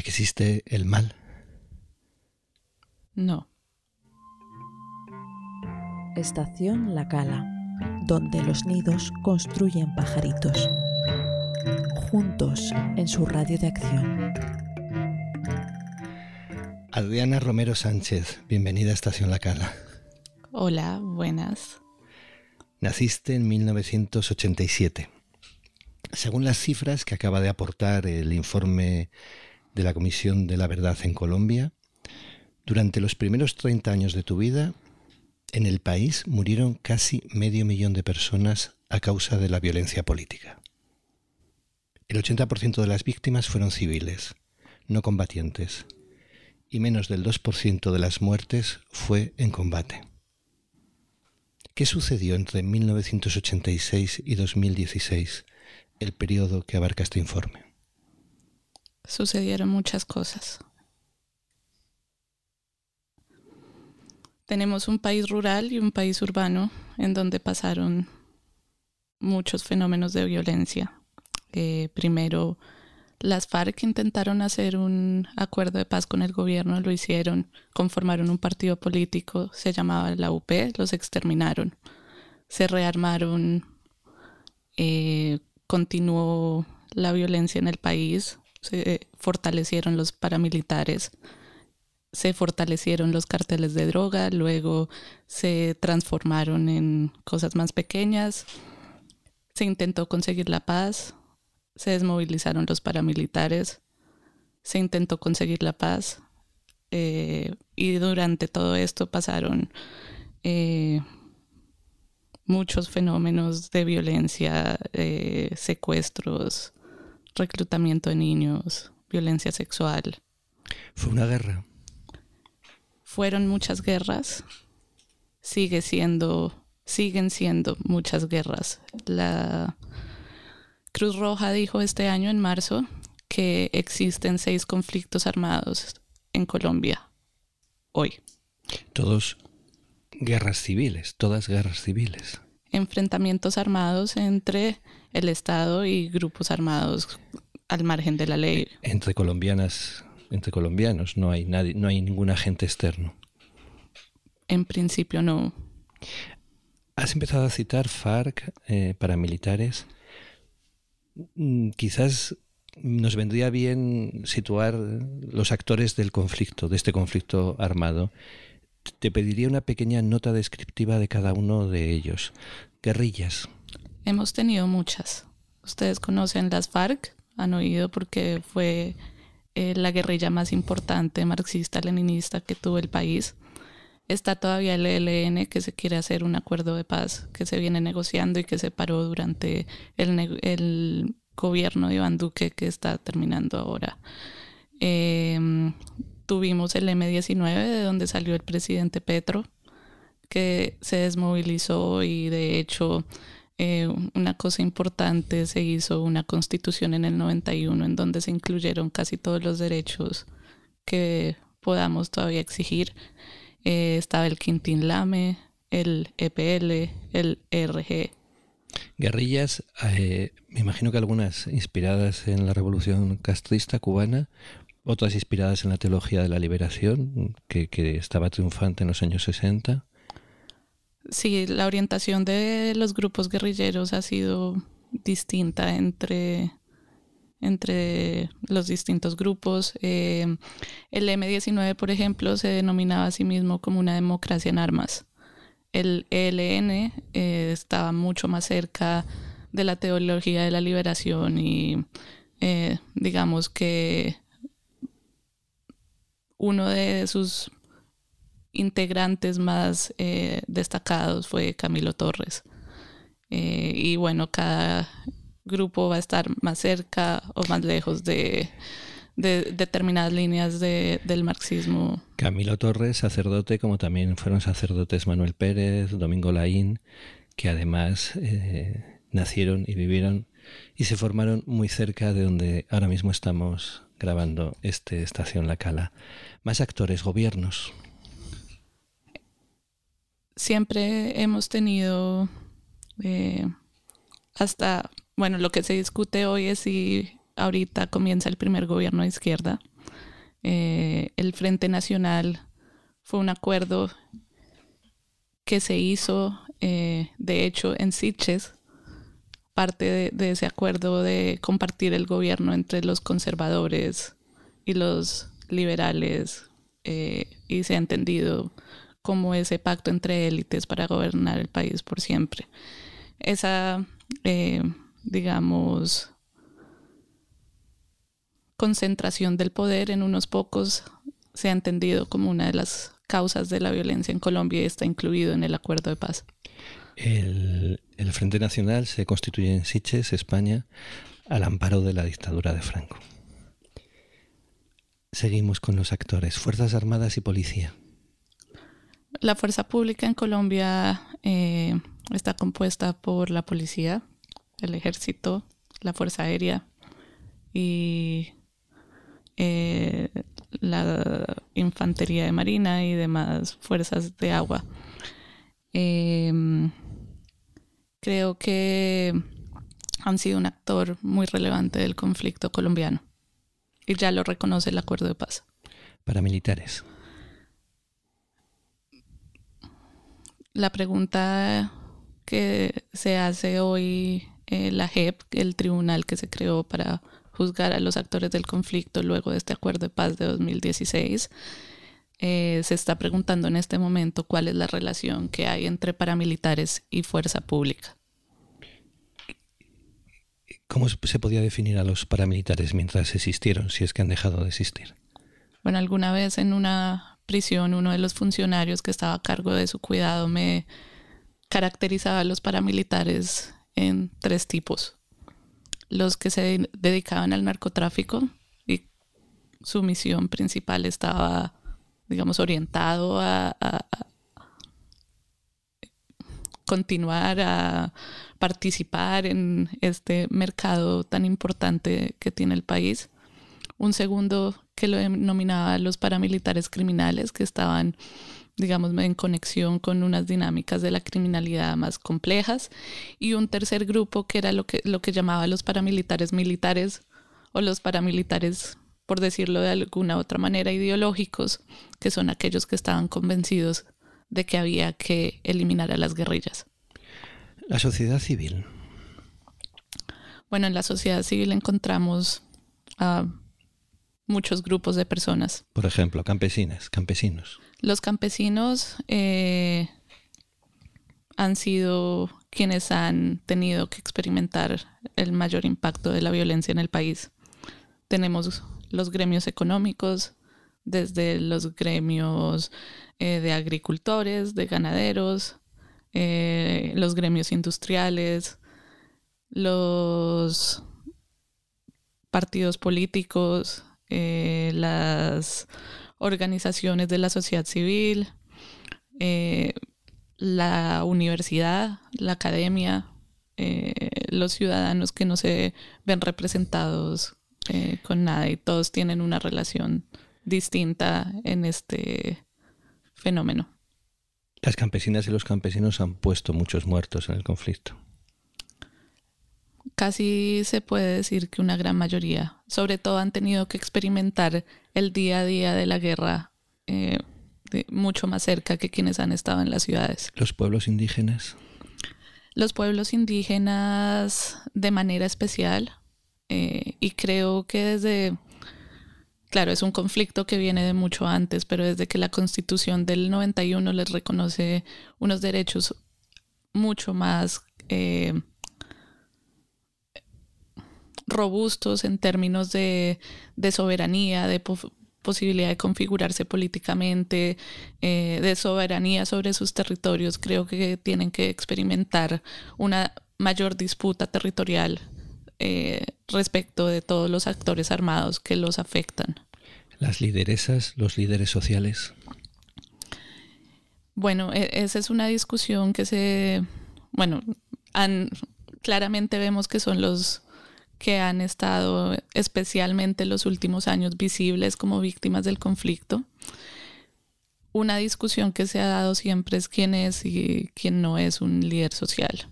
¿Existe el mal? No. Estación La Cala, donde los nidos construyen pajaritos. Juntos en su radio de acción. Adriana Romero Sánchez, bienvenida a Estación La Cala. Hola, buenas. Naciste en 1987. Según las cifras que acaba de aportar el informe de la Comisión de la Verdad en Colombia, durante los primeros 30 años de tu vida, en el país murieron casi medio millón de personas a causa de la violencia política. El 80% de las víctimas fueron civiles, no combatientes, y menos del 2% de las muertes fue en combate. ¿Qué sucedió entre 1986 y 2016, el periodo que abarca este informe? Sucedieron muchas cosas. Tenemos un país rural y un país urbano en donde pasaron muchos fenómenos de violencia. Eh, primero, las FARC intentaron hacer un acuerdo de paz con el gobierno, lo hicieron, conformaron un partido político, se llamaba la UP, los exterminaron, se rearmaron, eh, continuó la violencia en el país, se fortalecieron los paramilitares, se fortalecieron los carteles de droga, luego se transformaron en cosas más pequeñas, se intentó conseguir la paz, se desmovilizaron los paramilitares, se intentó conseguir la paz eh, y durante todo esto pasaron eh, muchos fenómenos de violencia, eh, secuestros, reclutamiento de niños, violencia sexual. Fue una guerra. Fueron muchas guerras, sigue siendo, siguen siendo muchas guerras. La Cruz Roja dijo este año, en marzo, que existen seis conflictos armados en Colombia hoy. Todos guerras civiles, todas guerras civiles. Enfrentamientos armados entre el Estado y grupos armados al margen de la ley. Entre colombianas, entre colombianos, no hay nadie, no hay ningún agente externo. En principio no. Has empezado a citar FARC, eh, paramilitares. Mm, quizás nos vendría bien situar los actores del conflicto, de este conflicto armado. Te pediría una pequeña nota descriptiva de cada uno de ellos. Guerrillas. Hemos tenido muchas. Ustedes conocen las FARC, han oído porque fue eh, la guerrilla más importante marxista-leninista que tuvo el país. Está todavía el ELN, que se quiere hacer un acuerdo de paz que se viene negociando y que se paró durante el, gobierno de Iván Duque que está terminando ahora. Em, tuvimos el M19, de donde salió el presidente Petro, que se desmovilizó y de hecho eh, una cosa importante, se hizo una constitución en el 91 en donde se incluyeron casi todos los derechos que podamos todavía exigir. Eh, estaba el Quintín Lame, el EPL, el RG. Guerrillas, eh, me imagino que algunas inspiradas en la revolución castrista cubana, otras inspiradas en la teología de la liberación, que, que estaba triunfante en los años 60. Sí, la orientación de los grupos guerrilleros ha sido distinta entre, entre los distintos grupos. Eh, el M19, por ejemplo, se denominaba a sí mismo como una democracia en armas. El ELN eh, estaba mucho más cerca de la teología de la liberación y eh, digamos que uno de sus integrantes más eh, destacados fue Camilo Torres. Eh, y bueno, cada grupo va a estar más cerca o más lejos de, determinadas líneas del marxismo. Camilo Torres, sacerdote, como también fueron sacerdotes Manuel Pérez, Domingo Laín, que además eh, nacieron y vivieron y se formaron muy cerca de donde ahora mismo estamos grabando este Estación La Cala. Más actores, gobiernos siempre hemos tenido eh, hasta, bueno, lo que se discute hoy es si ahorita comienza el primer gobierno de izquierda. Eh, el Frente Nacional fue un acuerdo que se hizo, eh, de hecho, en Sitges, parte de, ese acuerdo de compartir el gobierno entre los conservadores y los liberales, eh, y se ha entendido como ese pacto entre élites para gobernar el país por siempre. Esa, digamos, concentración del poder en unos pocos se ha entendido como una de las causas de la violencia en Colombia y está incluido en el acuerdo de paz. El, Frente Nacional se constituye en Siches, España, al amparo de la dictadura de Franco. Seguimos con los actores, Fuerzas Armadas y Policía. La fuerza pública en Colombia eh, está compuesta por la policía, el ejército, la fuerza aérea y eh, la infantería de marina y demás fuerzas de agua. Em, creo que han sido un actor muy relevante del conflicto colombiano y ya lo reconoce el acuerdo de paz. Paramilitares. La pregunta que se hace hoy eh, la JEP, el tribunal que se creó para juzgar a los actores del conflicto luego de este acuerdo de paz de 2016. Eh, se está preguntando en este momento cuál es la relación que hay entre paramilitares y fuerza pública. ¿Cómo se podía definir a los paramilitares mientras existieron, si es que han dejado de existir? Bueno, alguna vez en una prisión uno de los funcionarios que estaba a cargo de su cuidado me caracterizaba a los paramilitares en tres tipos los que se dedicaban al narcotráfico y su misión principal estaba, digamos, orientado a, continuar a participar en este mercado tan importante que tiene el país. Un segundo que lo denominaba los paramilitares criminales que estaban digamos, en conexión con unas dinámicas de la criminalidad más complejas, y un tercer grupo que era lo que, lo que llamaba los paramilitares militares o los paramilitares, por decirlo de alguna otra manera, ideológicos, que son aquellos que estaban convencidos de que había que eliminar a las guerrillas. La sociedad civil. Bueno, en la sociedad civil encontramos a muchos grupos de personas. Por ejemplo, campesinas, campesinos. Los campesinos eh, han sido quienes han tenido que experimentar el mayor impacto de la violencia en el país. Tenemos los gremios económicos, desde los gremios eh, de agricultores, de ganaderos, eh, los gremios industriales, los partidos políticos, las organizaciones de la sociedad civil, eh, la universidad, la academia, eh, los ciudadanos que no se ven representados eh, con nada y todos tienen una relación distinta en este fenómeno. Las campesinas y los campesinos han puesto muchos muertos en el conflicto casi se puede decir que una gran mayoría, sobre todo han tenido que experimentar el día a día de la guerra eh, mucho más cerca que quienes han estado en las ciudades. ¿Los pueblos indígenas? Los pueblos indígenas de manera especial eh, y creo que desde, claro, es un conflicto que viene de mucho antes, pero desde que la constitución del 91 les reconoce unos derechos mucho más... Eh, robustos en términos de, soberanía, de posibilidad de configurarse políticamente, eh, de soberanía sobre sus territorios, creo que tienen que experimentar una mayor disputa territorial eh, respecto de todos los actores armados que los afectan. Las lideresas, los líderes sociales. Bueno, e, esa es una discusión que se, bueno, claramente vemos que son los que han estado especialmente los últimos años visibles como víctimas del conflicto. Una discusión que se ha dado siempre es quién es y quién no es un líder social.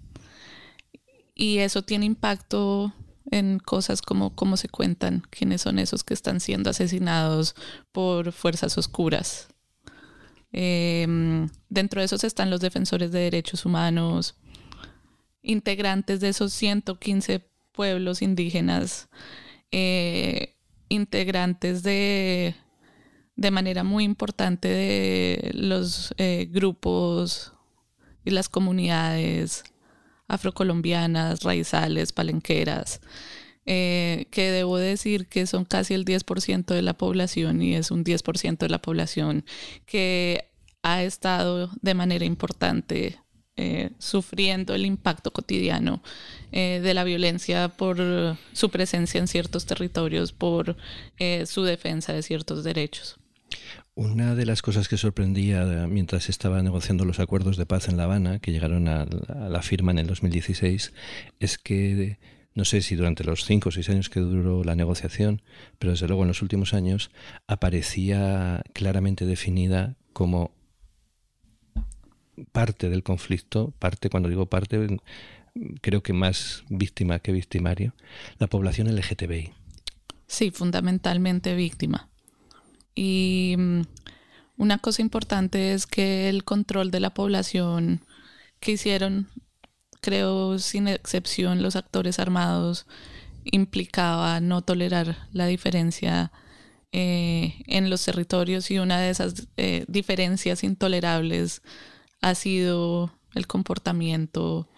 Y eso tiene impacto en cosas como cómo se cuentan, quiénes son esos que están siendo asesinados por fuerzas oscuras. Em, dentro de esos están los defensores de derechos humanos, integrantes de esos 115 pueblos indígenas, eh, integrantes de, de manera muy importante de los eh, grupos y las comunidades afrocolombianas, raizales, palenqueras, eh, que debo decir que son casi el 10% de la población y es un 10% de la población que ha estado de manera importante eh, sufriendo el impacto cotidiano eh, de la violencia por su presencia en ciertos territorios, por su defensa de ciertos derechos. Una de las cosas que sorprendía mientras estaba negociando los acuerdos de paz en La Habana, que llegaron a, la firma en el 2016, es que no sé si durante los cinco o seis años que duró la negociación, pero desde luego en los últimos años aparecía claramente definida como parte del conflicto, parte, cuando digo parte, creo que más víctima que victimario, la población LGTBI. Sí, fundamentalmente víctima. Y mm, una cosa importante es que el control de la población que hicieron, creo sin excepción, los actores armados implicaba no tolerar la diferencia eh, en los territorios y una de esas eh, diferencias intolerables ha sido el comportamiento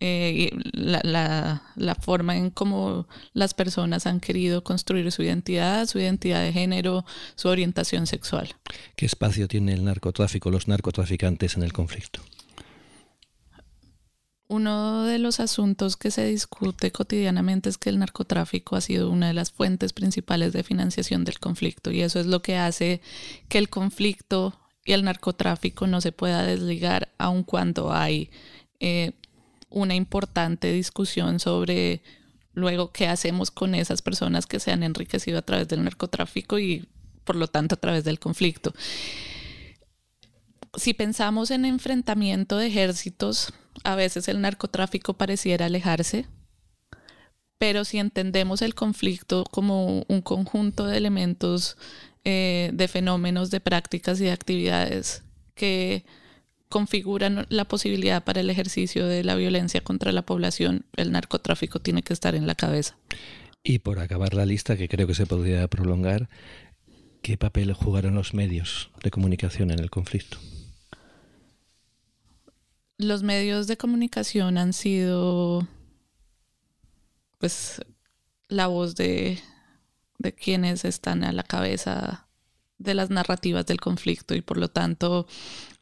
eh, la, la, forma en cómo las personas han querido construir su identidad, su identidad de género, su orientación sexual. ¿Qué espacio tiene el narcotráfico, los narcotraficantes en el conflicto? Uno de los asuntos que se discute cotidianamente es que el narcotráfico ha sido una de las fuentes principales de financiación del conflicto y eso es lo que hace que el conflicto el narcotráfico no se pueda desligar aun cuando hay eh, una importante discusión sobre luego qué hacemos con esas personas que se han enriquecido a través del narcotráfico y por lo tanto a través del conflicto. Si pensamos en enfrentamiento de ejércitos, a veces el narcotráfico pareciera alejarse, pero si entendemos el conflicto como un conjunto de elementos, eh, de fenómenos, de prácticas y de actividades que configuran la posibilidad para el ejercicio de la violencia contra la población, el narcotráfico tiene que estar en la cabeza. Y por acabar la lista, que creo que se podría prolongar, ¿qué papel jugaron los medios de comunicación en el conflicto? Los medios de comunicación han sido pues la voz de, quienes están a la cabeza de las narrativas del conflicto y por lo tanto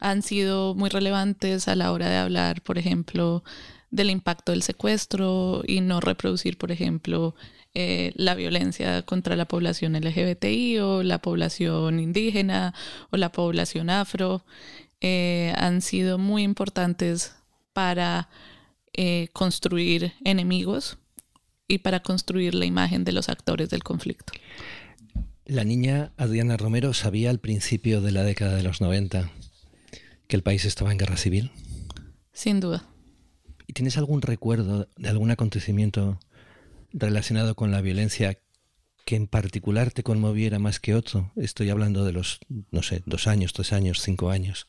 han sido muy relevantes a la hora de hablar, por ejemplo, del impacto del secuestro y no reproducir, por ejemplo, eh, la violencia contra la población LGBTI o la población indígena o la población afro. Eh, han sido muy importantes para eh, construir enemigos y para construir la imagen de los actores del conflicto. La niña Adriana Romero sabía al principio de la década de los 90 que el país estaba en guerra civil. Sin duda. ¿Y tienes algún recuerdo de algún acontecimiento relacionado con la violencia que en particular te conmoviera más que otro? Estoy hablando de los, no sé, dos años, tres años, cinco años.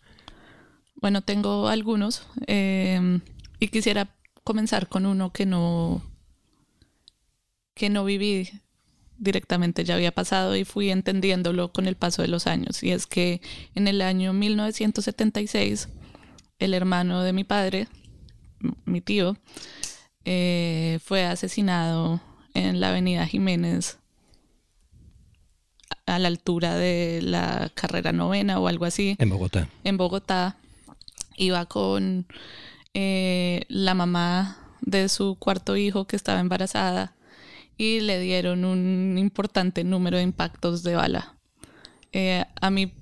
Bueno, tengo algunos eh, y quisiera comenzar con uno que no que no viví directamente ya había pasado y fui entendiéndolo con el paso de los años. Y es que en el año 1976, el hermano de mi padre, mi tío, eh, fue asesinado en la avenida Jiménez a la altura de la carrera novena o algo así. En Bogotá. En Bogotá. Iba con eh, la mamá de su cuarto hijo que estaba embarazada y le dieron un importante número de impactos de bala. Eh, a mi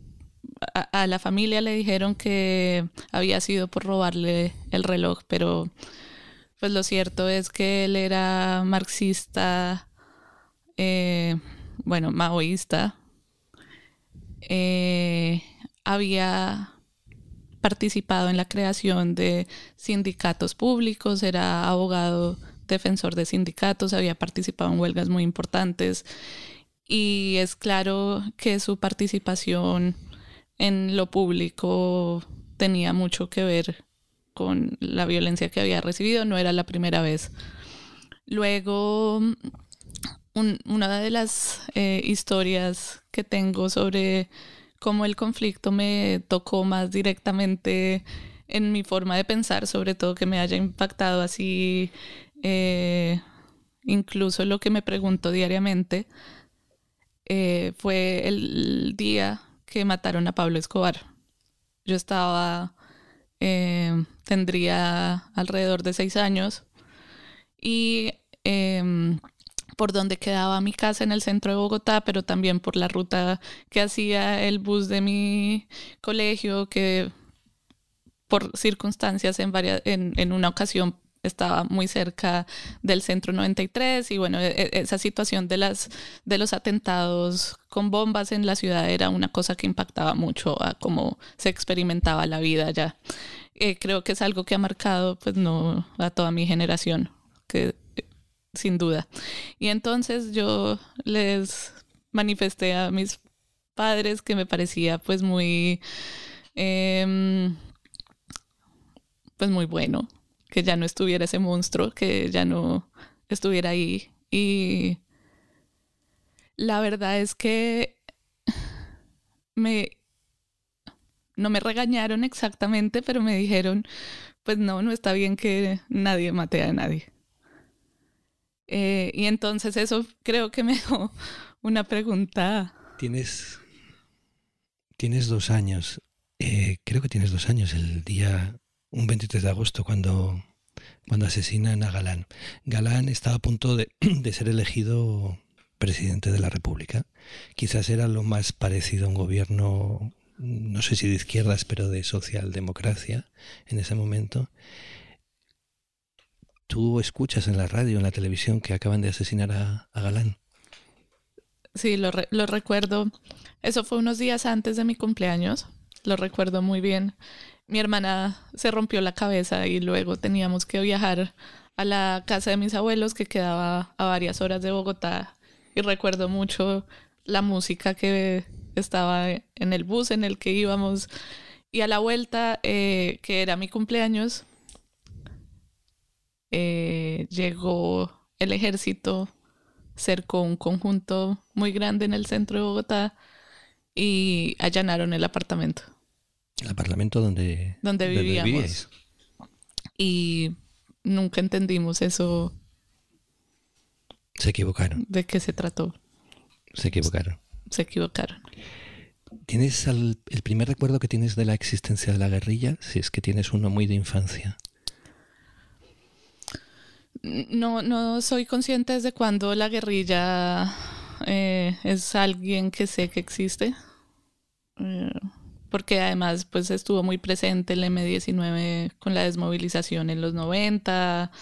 a, la familia le dijeron que había sido por robarle el reloj, pero pues lo cierto es que él era marxista, eh, bueno, maoísta. Eh, había participado en la creación de sindicatos públicos, era abogado defensor de sindicatos, había participado en huelgas muy importantes y es claro que su participación en lo público tenía mucho que ver con la violencia que había recibido, no era la primera vez. Luego, una de las eh, historias que tengo sobre cómo el conflicto me tocó más directamente en mi forma de pensar, sobre todo que me haya impactado así, eh, incluso lo que me pregunto diariamente, eh, fue el día que mataron a Pablo Escobar. Yo estaba, eh, tendría alrededor de seis años y em, por donde quedaba mi casa en el centro de Bogotá, pero también por la ruta que hacía el bus de mi colegio, que por circunstancias en una ocasión estaba muy cerca del centro 93 y bueno, e, e, esa situación de, las, de los atentados con bombas en la ciudad era una cosa que impactaba mucho a cómo se experimentaba la vida allá. Eh, creo que es algo que ha marcado pues no a toda mi generación, que sin duda. Y entonces yo les manifesté a mis padres que me parecía pues muy... Em, pues muy bueno que ya no estuviera ese monstruo, que ya no estuviera ahí. Y la verdad es que me no me regañaron exactamente, pero me dijeron, pues no, no está bien que nadie mate a nadie. Eh, y entonces eso creo que me dejó una pregunta. Tienes, tienes dos años, eh, creo que tienes dos años, el día un 23 de agosto cuando, cuando asesinan a Galán. Galán estaba a punto de, ser elegido presidente de la República. Quizás era lo más parecido a un gobierno, no sé si de izquierdas, pero de socialdemocracia en ese momento. Tú escuchas en la radio, en la televisión, que acaban de asesinar a, Galán. Sí, lo, lo recuerdo. Eso fue unos días antes de mi cumpleaños. Lo recuerdo muy bien mi hermana se rompió la cabeza y luego teníamos que viajar a la casa de mis abuelos que quedaba a varias horas de Bogotá. Y recuerdo mucho la música que estaba en el bus en el que íbamos. Y a la vuelta eh, que era mi cumpleaños eh, llegó el ejército cercó un conjunto muy grande en el centro de Bogotá y allanaron el apartamento el apartamento donde, donde vivíamos. y nunca entendimos eso. Se equivocaron. ¿De qué se trató? Se equivocaron. Se equivocaron. ¿Tienes el, primer recuerdo que tienes de la existencia de la guerrilla? Si es que tienes uno muy de infancia. No, no soy consciente desde cuando la guerrilla eh, es alguien que sé que existe. Eh, porque además pues estuvo muy presente el M19 con la desmovilización en los 90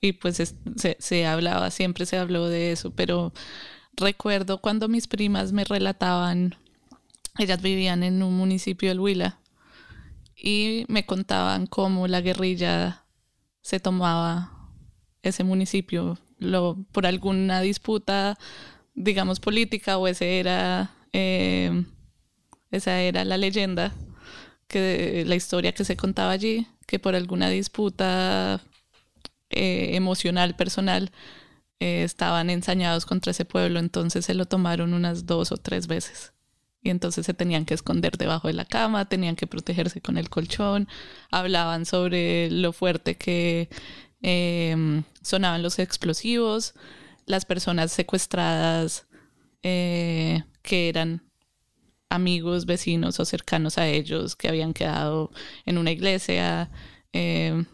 y pues se, hablaba, siempre se habló de eso, pero recuerdo cuando mis primas me relataban, ellas vivían en un municipio del Huila y me contaban cómo la guerrilla se tomaba ese municipio por alguna disputa, digamos, política o ese era... Eh, esa era la leyenda, que la historia que se contaba allí, que por alguna disputa eh, emocional, personal, eh, estaban ensañados contra ese pueblo, entonces se lo tomaron unas dos o tres veces. Y entonces se tenían que esconder debajo de la cama, tenían que protegerse con el colchón, hablaban sobre lo fuerte que em, sonaban los explosivos, las personas secuestradas eh, que eran amigos, vecinos o cercanos a ellos que habían quedado en una iglesia. Eh,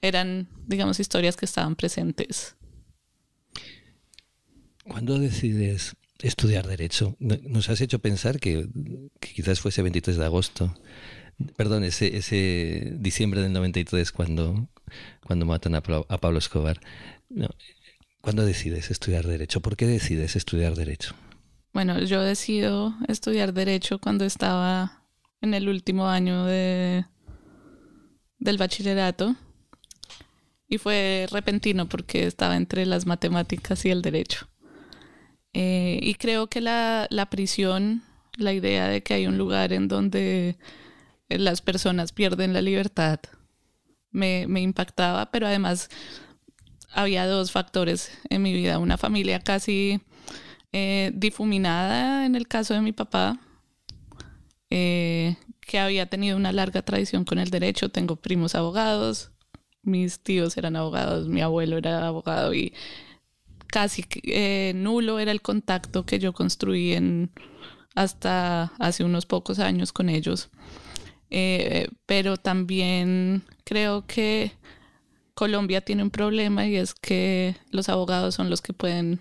eran, digamos, historias que estaban presentes. ¿Cuándo decides estudiar Derecho? Nos has hecho pensar que, quizás fuese 23 de agosto, perdón, ese, ese diciembre del 93 cuando, cuando matan a, a Pablo Escobar. ¿Cuándo decides estudiar Derecho? ¿Por qué decides estudiar Derecho? Bueno, yo decido estudiar Derecho cuando estaba en el último año de, del bachillerato. y fue repentino porque estaba entre las matemáticas y el derecho. Eh, y creo que la, la prisión, la idea de que hay un lugar en donde las personas pierden la libertad, me, me impactaba, pero además había dos factores en mi vida. Una familia casi eh, difuminada en el caso de mi papá, eh, que había tenido una larga tradición con el derecho. Tengo primos abogados, mis tíos eran abogados, mi abuelo era abogado y casi eh, nulo era el contacto que yo construí en, hasta hace unos pocos años con ellos. pero también creo que Colombia tiene un problema y es que los abogados son los que pueden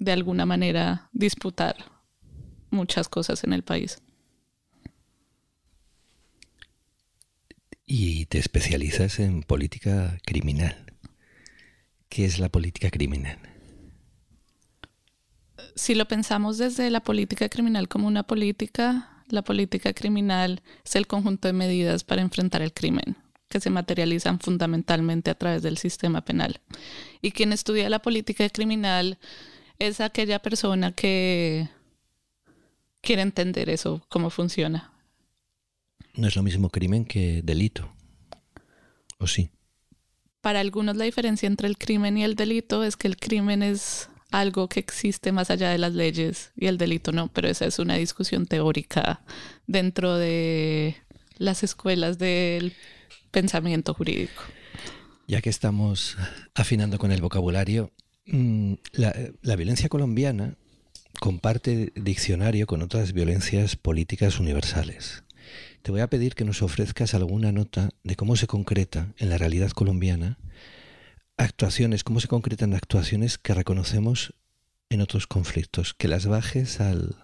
de alguna manera disputar muchas cosas en el país. Y te especializas en política criminal. ¿Qué es la política criminal? Si lo pensamos desde la política criminal como una política, la política criminal es el conjunto de medidas para enfrentar el crimen que se materializan fundamentalmente a través del sistema penal. Y quien estudia la política criminal es aquella persona que quiere entender eso, cómo funciona. No es lo mismo crimen que delito. ¿O sí? Para algunos la diferencia entre el crimen y el delito es que el crimen es algo que existe más allá de las leyes y el delito no, pero esa es una discusión teórica dentro de las escuelas del pensamiento jurídico. Ya que estamos afinando con el vocabulario, mm, la, violencia colombiana comparte diccionario con otras violencias políticas universales. Te voy a pedir que nos ofrezcas alguna nota de cómo se concreta en la realidad colombiana actuaciones, cómo se concretan actuaciones que reconocemos en otros conflictos, que las bajes al,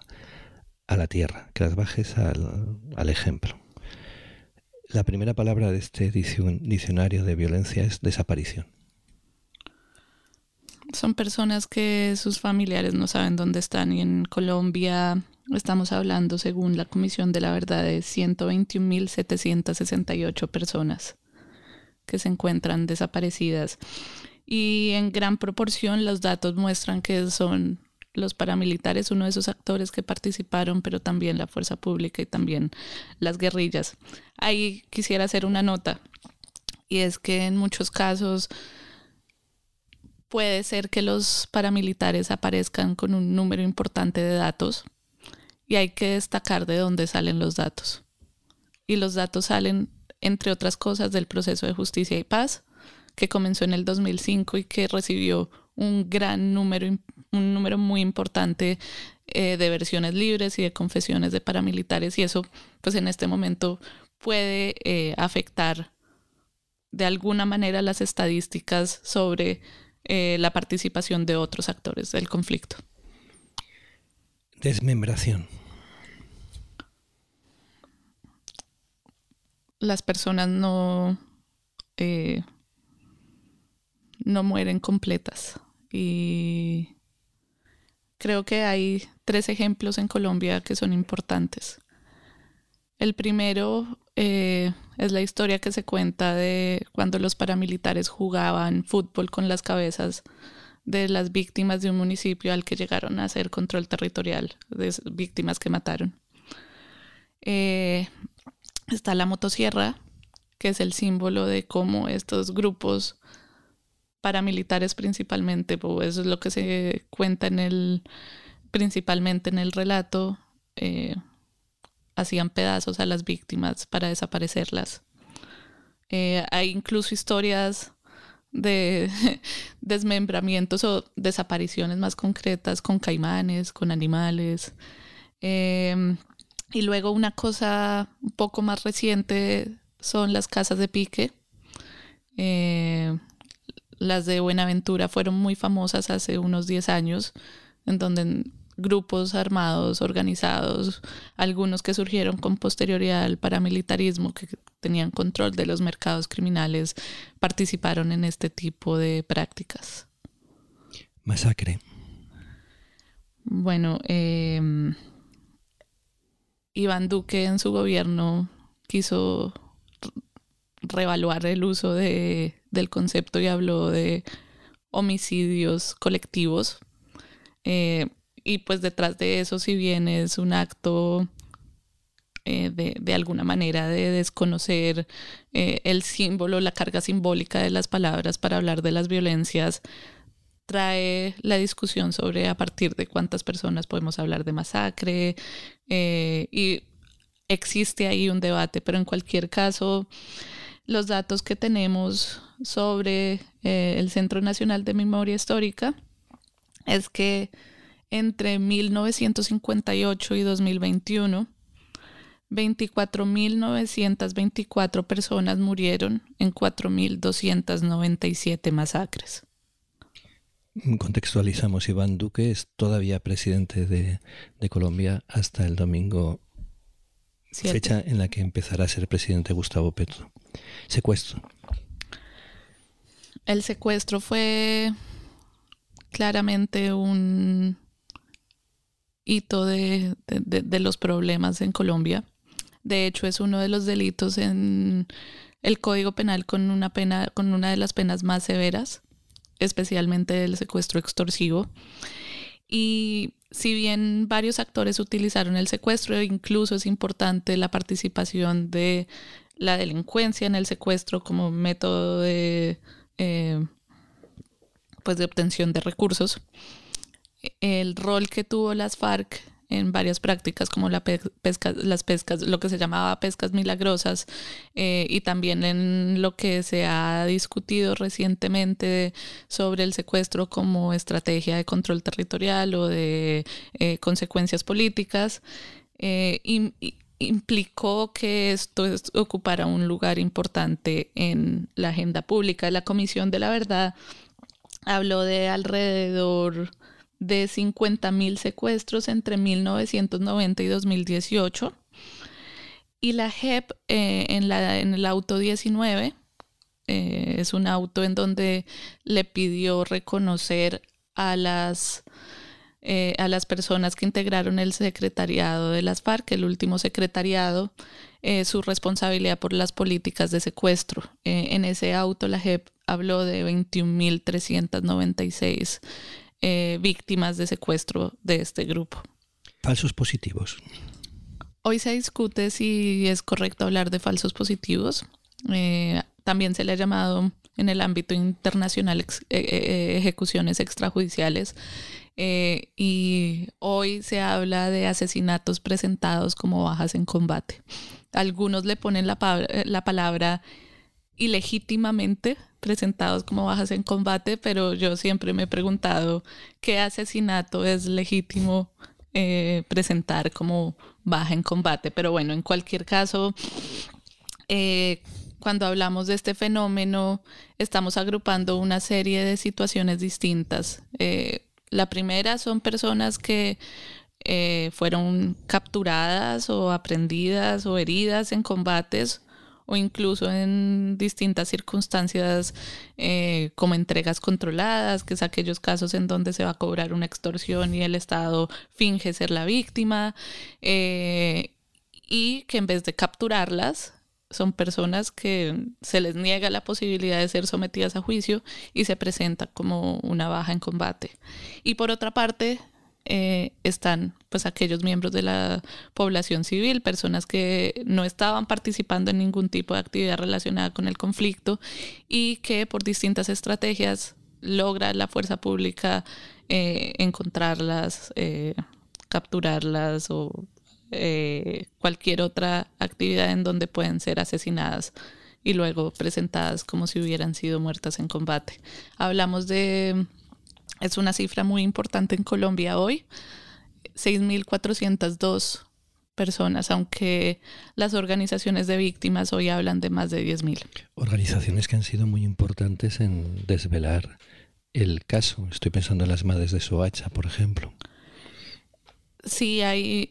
a la tierra, que las bajes al, al ejemplo. La primera palabra de este diccionario de violencia es desaparición. Son personas que sus familiares no saben dónde están y en Colombia estamos hablando, según la Comisión de la Verdad, de 121.768 personas que se encuentran desaparecidas. Y en gran proporción los datos muestran que son los paramilitares, uno de esos actores que participaron, pero también la fuerza pública y también las guerrillas. Ahí quisiera hacer una nota, y es que en muchos casos puede ser que los paramilitares aparezcan con un número importante de datos y hay que destacar de dónde salen los datos. Y los datos salen, entre otras cosas, del proceso de justicia y paz, que comenzó en el 2005 y que recibió un gran número, un número muy importante eh, de versiones libres y de confesiones de paramilitares y eso pues en este momento puede eh, afectar de alguna manera las estadísticas sobre eh, la participación de otros actores del conflicto. Desmembración. Las personas no, no mueren completas. Y creo que hay tres ejemplos en Colombia que son importantes. El primero eh, es la historia que se cuenta de cuando los paramilitares jugaban fútbol con las cabezas de las víctimas de un municipio al que llegaron a hacer control territorial, de víctimas que mataron. Eh, está la motosierra, que es el símbolo de cómo estos grupos paramilitares principalmente, eso es lo que se cuenta en el, principalmente en el relato, eh, hacían pedazos a las víctimas para desaparecerlas. Eh, hay incluso historias de desmembramientos o desapariciones más concretas con caimanes, con animales. Em, y luego una cosa un poco más reciente son las casas de pique. Eh, las de Buenaventura fueron muy famosas hace unos 10 años, en donde grupos armados organizados, algunos que surgieron con posterioridad al paramilitarismo, que tenían control de los mercados criminales, participaron en este tipo de prácticas. Masacre. Bueno, em, Iván Duque en su gobierno quiso revaluar el uso de del concepto y habló de homicidios colectivos. Eh, y pues detrás de eso, si bien es un acto eh, de, alguna manera de desconocer eh, el símbolo, la carga simbólica de las palabras para hablar de las violencias, trae la discusión sobre a partir de cuántas personas podemos hablar de masacre y existe ahí un debate, pero en cualquier caso, los datos que tenemos sobre el Centro Nacional de Memoria Histórica es que entre 1958 y 2021, 24.924 personas murieron en 4.297 masacres. Contextualizamos, Iván Duque es todavía presidente de, Colombia hasta el domingo, fecha en la que empezará a ser presidente Gustavo Petro. Secuestro. El secuestro fue claramente un hito de, los problemas en Colombia. De hecho, es uno de los delitos en el Código Penal con una pena, con una de las penas más severas, especialmente el secuestro extorsivo. Y si bien varios actores utilizaron el secuestro, incluso es importante la participación de la delincuencia en el secuestro como método de, eh, pues de obtención de recursos el rol que tuvo las FARC en varias prácticas como la pesca, las pescas, lo que se llamaba pescas milagrosas eh, y también en lo que se ha discutido recientemente sobre el secuestro como estrategia de control territorial o de eh, consecuencias políticas. Eh, implicó que esto ocupara un lugar importante en la agenda pública. La Comisión de la Verdad habló de alrededor de 50.000 secuestros entre 1990 y 2018. Y la JEP eh, en, la, en el auto 19 eh, es un auto en donde le pidió reconocer a las, eh, a las personas que integraron el secretariado de las FARC, el último secretariado, su responsabilidad por las políticas de secuestro. en ese auto la JEP habló de 21.396 eh, víctimas de secuestro de este grupo. Falsos positivos. Hoy se discute si es correcto hablar de falsos positivos. Eh, también se le ha llamado en el ámbito internacional eh, ejecuciones extrajudiciales. y hoy se habla de asesinatos presentados como bajas en combate. Algunos le ponen la, la palabra ilegítimamente presentados como bajas en combate, pero yo siempre me he preguntado qué asesinato es legítimo eh, presentar como baja en combate. Pero bueno, en cualquier caso, eh, cuando hablamos de este fenómeno, estamos agrupando una serie de situaciones distintas. Eh, la primera son personas que fueron capturadas o aprendidas o heridas en combates o incluso en distintas circunstancias eh, como entregas controladas, que es aquellos casos en donde se va a cobrar una extorsión y el Estado finge ser la víctima, eh, y que en vez de capturarlas, son personas que se les niega la posibilidad de ser sometidas a juicio y se presenta como una baja en combate. Y por otra parte, eh, están pues aquellos miembros de la población civil, personas que no estaban participando en ningún tipo de actividad relacionada con el conflicto y que por distintas estrategias logra la fuerza pública eh, encontrarlas, eh, capturarlas o cualquier otra actividad en donde pueden ser asesinadas y luego presentadas como si hubieran sido muertas en combate. Hablamos de es una cifra muy importante en Colombia hoy. 6.402 personas, aunque las organizaciones de víctimas hoy hablan de más de 10.000. Organizaciones que han sido muy importantes en desvelar el caso. Estoy pensando en las madres de Soacha, por ejemplo. Sí, hay,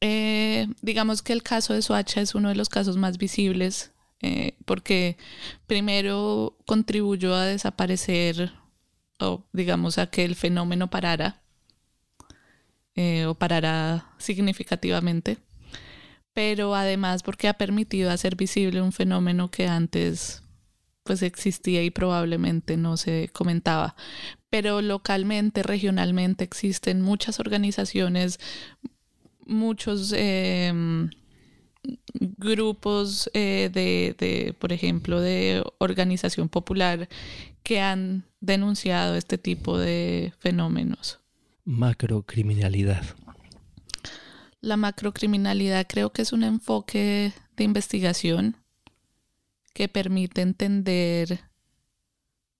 eh, digamos que el caso de Soacha es uno de los casos más visibles eh, porque primero contribuyó a desaparecer digamos a que el fenómeno parara eh, o parara significativamente, pero además porque ha permitido hacer visible un fenómeno que antes pues existía y probablemente no se comentaba. Pero localmente, regionalmente existen muchas organizaciones, muchos em, grupos eh, de, por ejemplo, de organización popular que han denunciado este tipo de fenómenos. Macrocriminalidad. La macrocriminalidad creo que es un enfoque de investigación que permite entender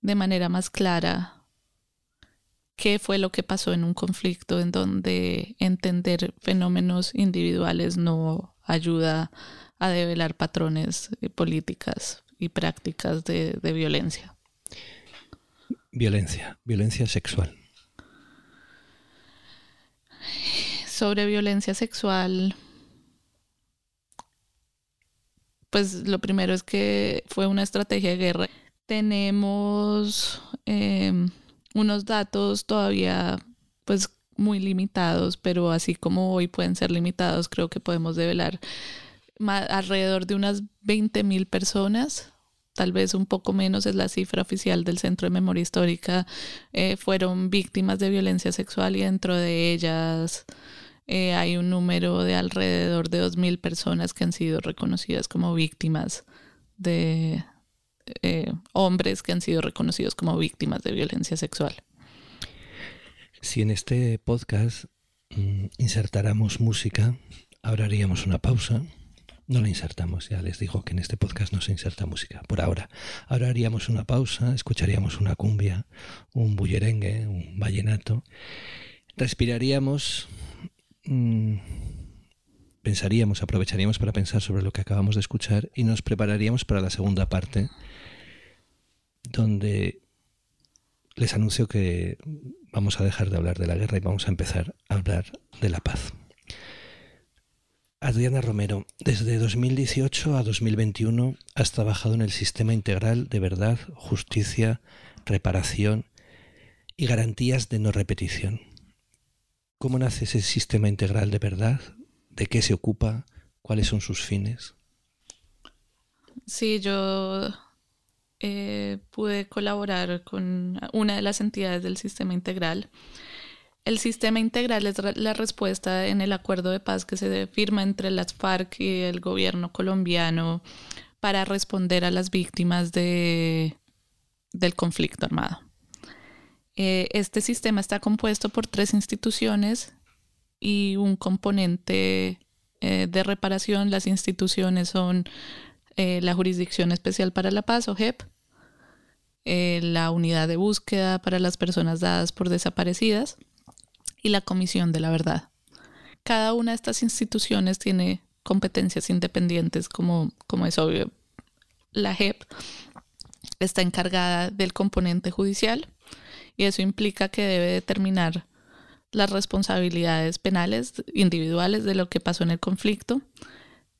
de manera más clara qué fue lo que pasó en un conflicto en donde entender fenómenos individuales no ayuda a develar patrones políticas y prácticas de, de violencia. Violencia, violencia sexual. Sobre violencia sexual, pues lo primero es que fue una estrategia de guerra. Tenemos em, unos datos todavía pues muy limitados, pero así como hoy pueden ser limitados, creo que podemos develar alrededor de unas 20 mil personas, tal vez un poco menos es la cifra oficial del Centro de Memoria Histórica, eh, fueron víctimas de violencia sexual y dentro de ellas eh, hay un número de alrededor de 2.000 personas que han sido reconocidas como víctimas de eh, hombres que han sido reconocidos como víctimas de violencia sexual. Si en este podcast mm, insertáramos música, haríamos una pausa. No la insertamos, ya les digo que en este podcast no se inserta música, por ahora. Ahora haríamos una pausa, escucharíamos una cumbia, un bullerengue, un vallenato, respiraríamos Mm, pensaríamos, aprovecharíamos para pensar sobre lo que acabamos de escuchar y nos prepararíamos para la segunda parte, donde les anuncio que vamos a dejar de hablar de la guerra y vamos a empezar a hablar de la paz. Adriana Romero, desde 2018 a 2021 has trabajado en el sistema integral de verdad, justicia, reparación y garantías de no repetición. ¿Cómo nace ese sistema integral de verdad? ¿De qué se ocupa? ¿Cuáles son sus fines? Sí, yo eh, pude colaborar con una de las entidades del sistema integral. El sistema integral es la respuesta en el acuerdo de paz que se firma entre las FARC y el gobierno colombiano para responder a las víctimas de, del conflicto armado. Eh, este sistema está compuesto por tres instituciones y un componente eh, de reparación. Las instituciones son eh, la Jurisdicción Especial para la Paz, o JEP, la Unidad de Búsqueda para las Personas Dadas por Desaparecidas y la Comisión de la Verdad. Cada una de estas instituciones tiene competencias independientes, como, es obvio. La JEP está encargada del componente judicial, y eso implica que debe determinar las responsabilidades penales individuales de lo que pasó en el conflicto,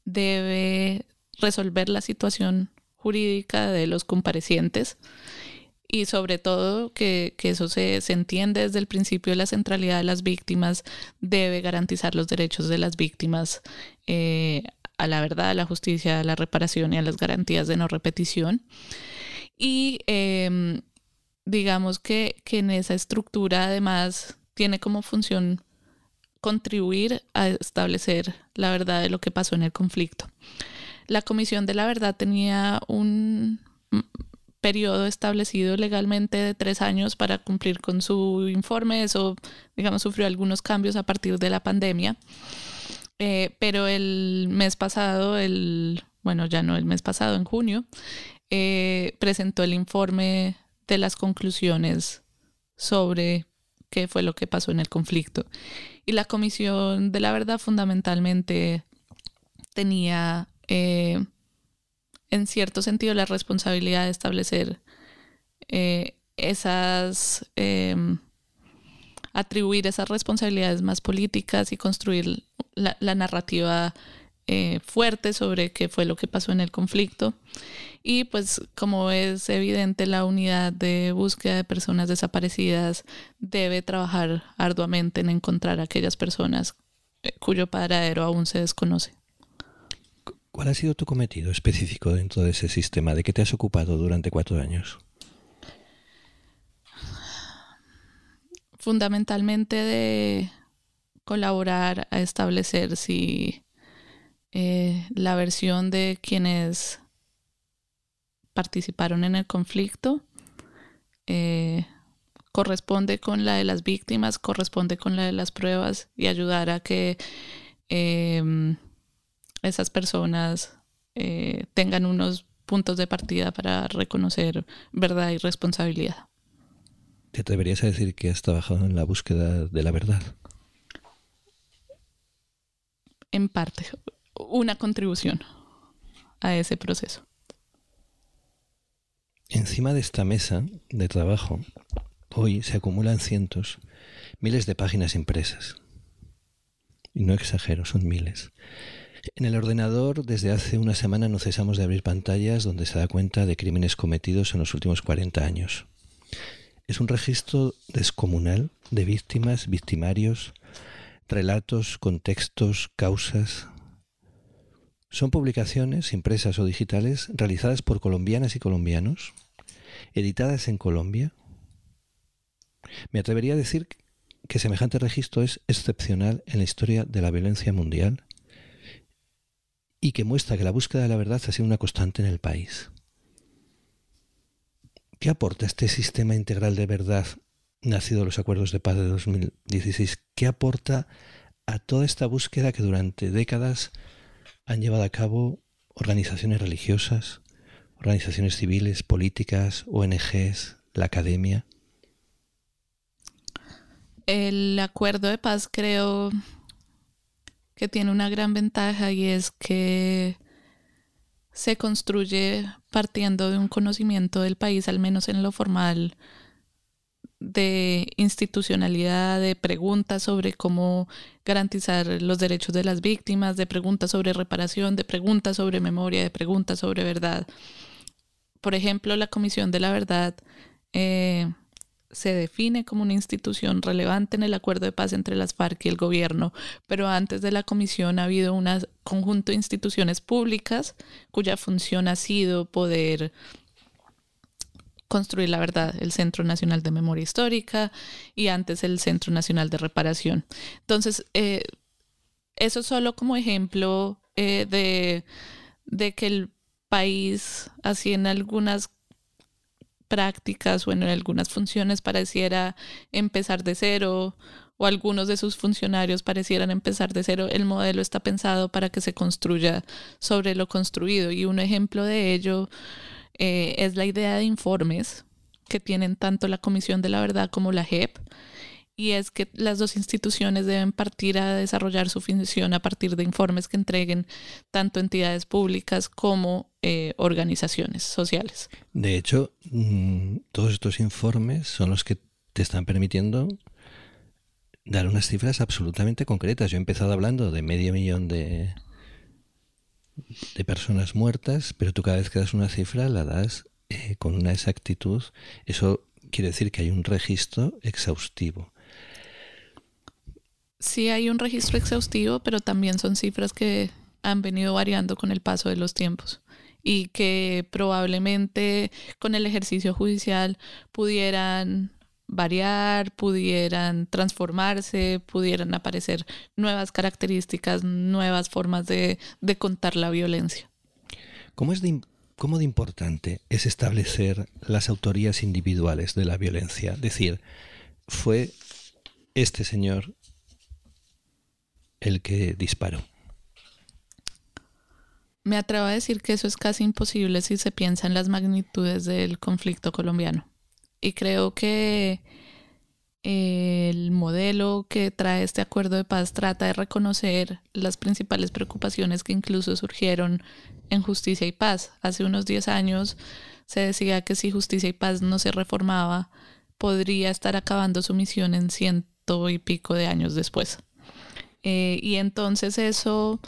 debe resolver la situación jurídica de los comparecientes y sobre todo que, eso se, entiende desde el principio de la centralidad de las víctimas, debe garantizar los derechos de las víctimas eh, a la verdad, a la justicia, a la reparación y a las garantías de no repetición. Y em, digamos que, en esa estructura además tiene como función contribuir a establecer la verdad de lo que pasó en el conflicto. La Comisión de la Verdad tenía un periodo establecido legalmente de tres años para cumplir con su informe. Eso, digamos, sufrió algunos cambios a partir de la pandemia. Eh, pero el mes pasado, el, bueno, ya no el mes pasado, en junio, eh, presentó el informe de las conclusiones sobre qué fue lo que pasó en el conflicto. Y la Comisión de la Verdad fundamentalmente tenía, eh, en cierto sentido, la responsabilidad de establecer eh, esas, em, atribuir esas responsabilidades más políticas y construir la, narrativa eh, fuerte sobre qué fue lo que pasó en el conflicto. Y pues como es evidente, la unidad de búsqueda de personas desaparecidas debe trabajar arduamente en encontrar a aquellas personas eh, cuyo paradero aún se desconoce. ¿Cuál ha sido tu cometido específico dentro de ese sistema? ¿De qué te has ocupado durante cuatro años? Fundamentalmente de colaborar a establecer si eh, la versión de quienes participaron en el conflicto eh, corresponde con la de las víctimas, corresponde con la de las pruebas y ayudar a que em, esas personas eh, tengan unos puntos de partida para reconocer verdad y responsabilidad. ¿Te atreverías a decir que has trabajado en la búsqueda de la verdad? En parte, una contribución a ese proceso. Encima de esta mesa de trabajo, hoy se acumulan cientos, miles de páginas impresas. Y no exagero, son miles. En el ordenador, desde hace una semana no cesamos de abrir pantallas donde se da cuenta de crímenes cometidos en los últimos 40 años. Es un registro descomunal de víctimas, victimarios, relatos, contextos, causas. Son publicaciones, impresas o digitales, realizadas por colombianas y colombianos, editadas en Colombia. Me atrevería a decir que semejante registro es excepcional en la historia de la violencia mundial y que muestra que la búsqueda de la verdad ha sido una constante en el país. ¿Qué aporta este sistema integral de verdad nacido de los acuerdos de paz de 2016? ¿Qué aporta a toda esta búsqueda que durante décadas han llevado a cabo organizaciones religiosas, organizaciones civiles, políticas, ONGs, la academia? El acuerdo de paz creo que tiene una gran ventaja y es que se construye partiendo de un conocimiento del país, al menos en lo formal, de institucionalidad, de preguntas sobre cómo garantizar los derechos de las víctimas, de preguntas sobre reparación, de preguntas sobre memoria, de preguntas sobre verdad. Por ejemplo, la Comisión de la Verdad eh, se define como una institución relevante en el acuerdo de paz entre las FARC y el gobierno, pero antes de la comisión ha habido un conjunto de instituciones públicas cuya función ha sido poder construir la verdad, el Centro Nacional de Memoria Histórica y antes el Centro Nacional de Reparación. Entonces, eh, eso solo como ejemplo eh, de, de que el país, así en algunas prácticas o en algunas funciones pareciera empezar de cero o algunos de sus funcionarios parecieran empezar de cero, el modelo está pensado para que se construya sobre lo construido. Y un ejemplo de ello eh, es la idea de informes que tienen tanto la Comisión de la Verdad como la JEP, y es que las dos instituciones deben partir a desarrollar su función a partir de informes que entreguen tanto entidades públicas como eh, organizaciones sociales. De hecho, mm, todos estos informes son los que te están permitiendo dar unas cifras absolutamente concretas. Yo he empezado hablando de medio millón de, de personas muertas, pero tú cada vez que das una cifra la das eh, con una exactitud. Eso quiere decir que hay un registro exhaustivo. Sí hay un registro exhaustivo, pero también son cifras que han venido variando con el paso de los tiempos y que probablemente con el ejercicio judicial pudieran variar, pudieran transformarse, pudieran aparecer nuevas características, nuevas formas de, contar la violencia. ¿Cómo, es de, ¿Cómo de importante es establecer las autorías individuales de la violencia? Es decir, fue este señor el que disparó. Me atrevo a decir que eso es casi imposible si se piensa en las magnitudes del conflicto colombiano. Y creo que el modelo que trae este acuerdo de paz trata de reconocer las principales preocupaciones que incluso surgieron en justicia y paz. Hace unos 10 años se decía que si justicia y paz no se reformaba, podría estar acabando su misión en ciento y pico de años después. Eh, y entonces eso,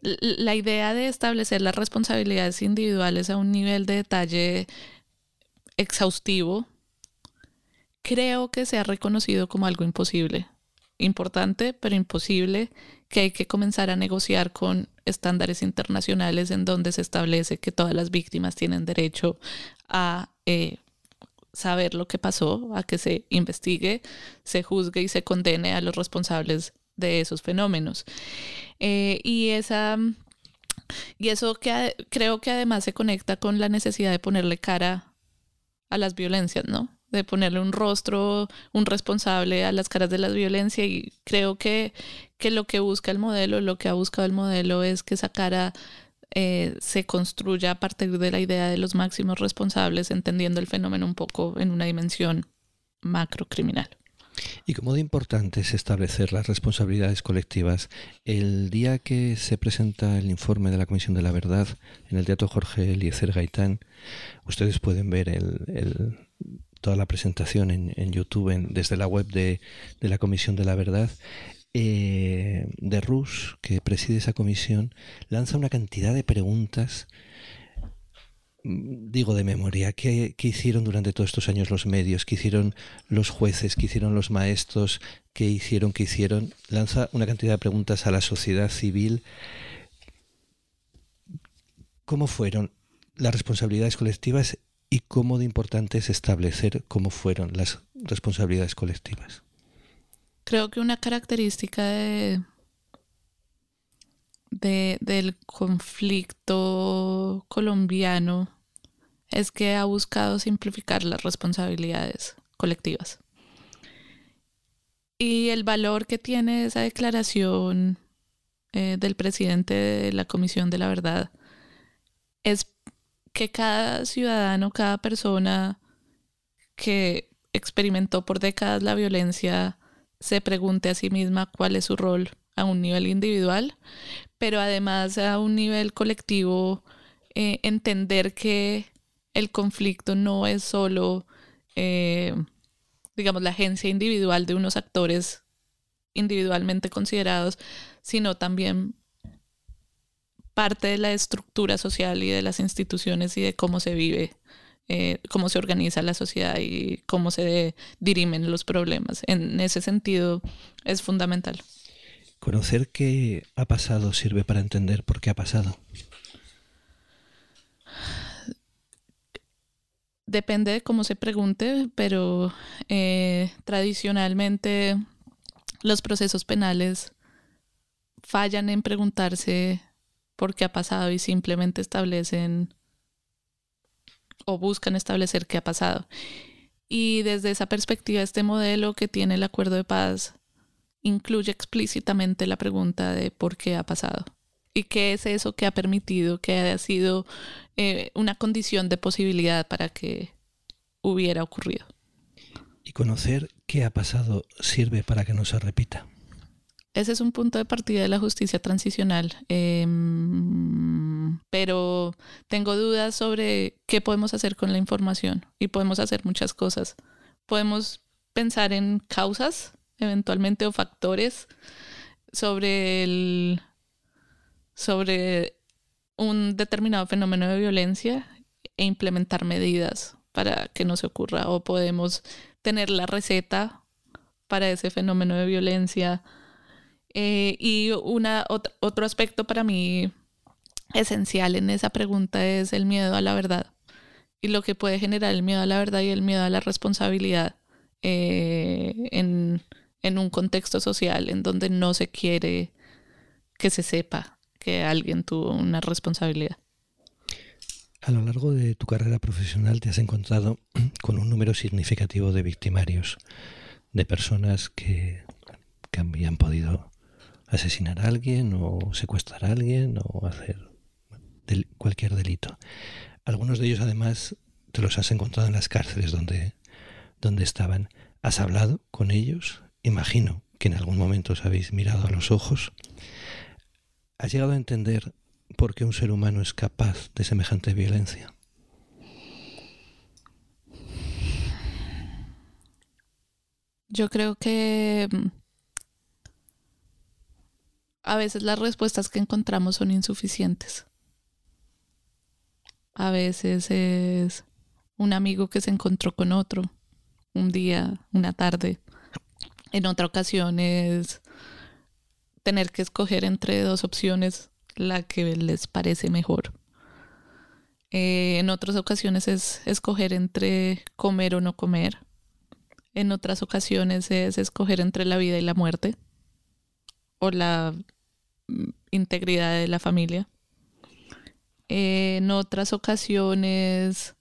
la idea de establecer las responsabilidades individuales a un nivel de detalle exhaustivo, creo que se ha reconocido como algo imposible. Importante, pero imposible, que hay que comenzar a negociar con estándares internacionales en donde se establece que todas las víctimas tienen derecho a eh, saber lo que pasó, a que se investigue, se juzgue y se condene a los responsables de esos fenómenos. Eh, y esa y eso que creo que además se conecta con la necesidad de ponerle cara a las violencias, ¿no? De ponerle un rostro, un responsable a las caras de la violencia. Y creo que, que lo que busca el modelo, lo que ha buscado el modelo es que esa cara eh, se construya a partir de la idea de los máximos responsables, entendiendo el fenómeno un poco en una dimensión macrocriminal. Y como de importante es establecer las responsabilidades colectivas, el día que se presenta el informe de la Comisión de la Verdad en el Teatro Jorge Eliezer Gaitán, ustedes pueden ver el, toda la presentación en, YouTube desde la web de, de, la Comisión de la Verdad. Eh, de Rus, que preside esa comisión, lanza una cantidad de preguntas digo de memoria, ¿qué, hicieron durante todos estos años los medios? ¿Qué hicieron los jueces? ¿Qué hicieron los maestros? ¿Qué hicieron? ¿Qué hicieron? Lanza una cantidad de preguntas a la sociedad civil. ¿Cómo fueron las responsabilidades colectivas y cómo de importante es establecer cómo fueron las responsabilidades colectivas? Creo que una característica de, del conflicto colombiano es que ha buscado simplificar las responsabilidades colectivas. Y el valor que tiene esa declaración eh, del presidente de la Comisión de la Verdad es que cada ciudadano, cada persona que experimentó por décadas la violencia se pregunte a sí misma cuál es su rol a un nivel individual, pero además a un nivel colectivo, eh, entender que el conflicto no es solo, eh, digamos, la agencia individual de unos actores individualmente considerados, sino también parte de la estructura social y de las instituciones y de cómo se vive, eh, cómo se organiza la sociedad y cómo se dirimen los problemas. En ese sentido es fundamental. Conocer qué ha pasado sirve para entender por qué ha pasado. Depende de cómo se pregunte, pero eh, tradicionalmente los procesos penales fallan en preguntarse por qué ha pasado y simplemente establecen o buscan establecer qué ha pasado. Y desde esa perspectiva, este modelo que tiene el acuerdo de paz incluye explícitamente la pregunta de por qué ha pasado y qué es eso que ha permitido que haya sido eh, una condición de posibilidad para que hubiera ocurrido. Y conocer qué ha pasado sirve para que no se repita. Ese es un punto de partida de la justicia transicional, em, pero tengo dudas sobre qué podemos hacer con la información y podemos hacer muchas cosas. Podemos pensar en causas eventualmente o factores sobre el sobre un determinado fenómeno de violencia e implementar medidas para que no se ocurra o podemos tener la receta para ese fenómeno de violencia. Eh, y una, otro aspecto para mí esencial en esa pregunta es el miedo a la verdad y lo que puede generar el miedo a la verdad y el miedo a la responsabilidad eh, en, en un contexto social en donde no se quiere que se sepa que alguien tuvo una responsabilidad. A lo largo de tu carrera profesional te has encontrado con un número significativo de victimarios, de personas que, que habían podido asesinar a alguien o secuestrar a alguien o hacer cualquier delito. Algunos de ellos además te los has encontrado en las cárceles donde, donde estaban. ¿Has hablado con ellos? Imagino que en algún momento os habéis mirado a los ojos. ¿Has llegado a entender por qué un ser humano es capaz de semejante violencia? Yo creo que mm, a veces las respuestas que encontramos son insuficientes. A veces es un amigo que se encontró con otro un día, una tarde, en otra ocasión es tener que escoger entre dos opciones la que les parece mejor. Eh, en otras ocasiones es escoger entre comer o no comer. En otras ocasiones es escoger entre la vida y la muerte o la mm, integridad de la familia. En otras ocasiones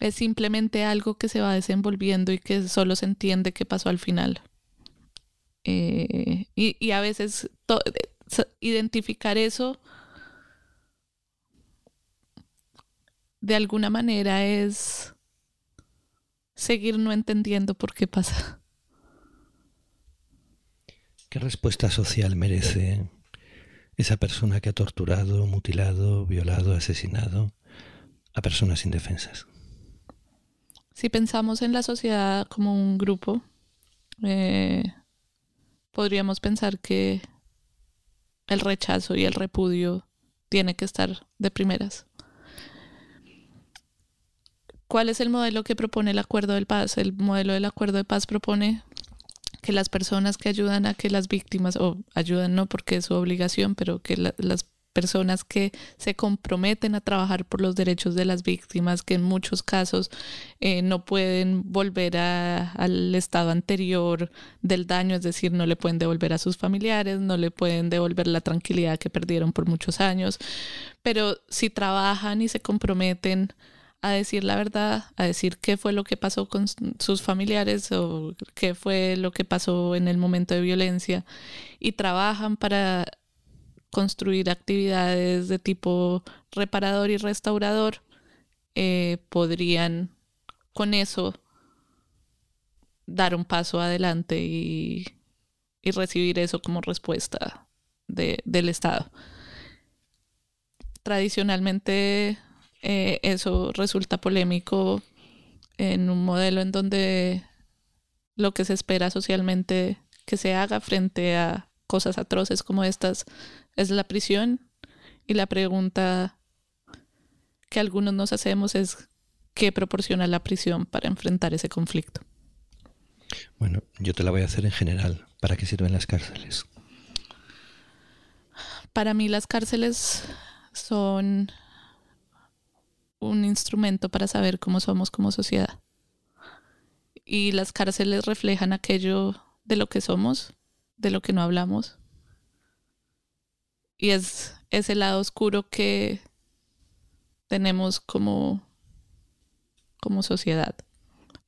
es simplemente algo que se va desenvolviendo y que solo se entiende qué pasó al final. Eh, y, a veces identificar eso de alguna manera es seguir no entendiendo por qué pasa. ¿Qué respuesta social merece esa persona que ha torturado, mutilado, violado, asesinado a personas indefensas? Si pensamos en la sociedad como un grupo, eh, podríamos pensar que el rechazo y el repudio tiene que estar de primeras. ¿Cuál es el modelo que propone el acuerdo de paz? El modelo del acuerdo de paz propone que las personas que ayudan a que las víctimas, o ayudan no porque es su obligación, pero que las personas que se comprometen a trabajar por los derechos de las víctimas, que en muchos casos eh, no pueden volver al estado anterior del daño, es decir, no le pueden devolver a sus familiares, no le pueden devolver la tranquilidad que perdieron por muchos años, pero si trabajan y se comprometen a decir la verdad, a decir qué fue lo que pasó con sus familiares o qué fue lo que pasó en el momento de violencia y trabajan para construir actividades de tipo reparador y restaurador, eh, podrían con eso dar un paso adelante y, recibir eso como respuesta del Estado. Tradicionalmente eh, eso resulta polémico en un modelo en donde lo que se espera socialmente que se haga frente a cosas atroces como estas es la prisión y la pregunta que algunos nos hacemos es qué proporciona la prisión para enfrentar ese conflicto. Bueno, yo te la voy a hacer en general. ¿Para qué sirven las cárceles? Para mí las cárceles son un instrumento para saber cómo somos como sociedad. Y las cárceles reflejan aquello de lo que somos, de lo que no hablamos, y es ese lado oscuro que tenemos como, como sociedad.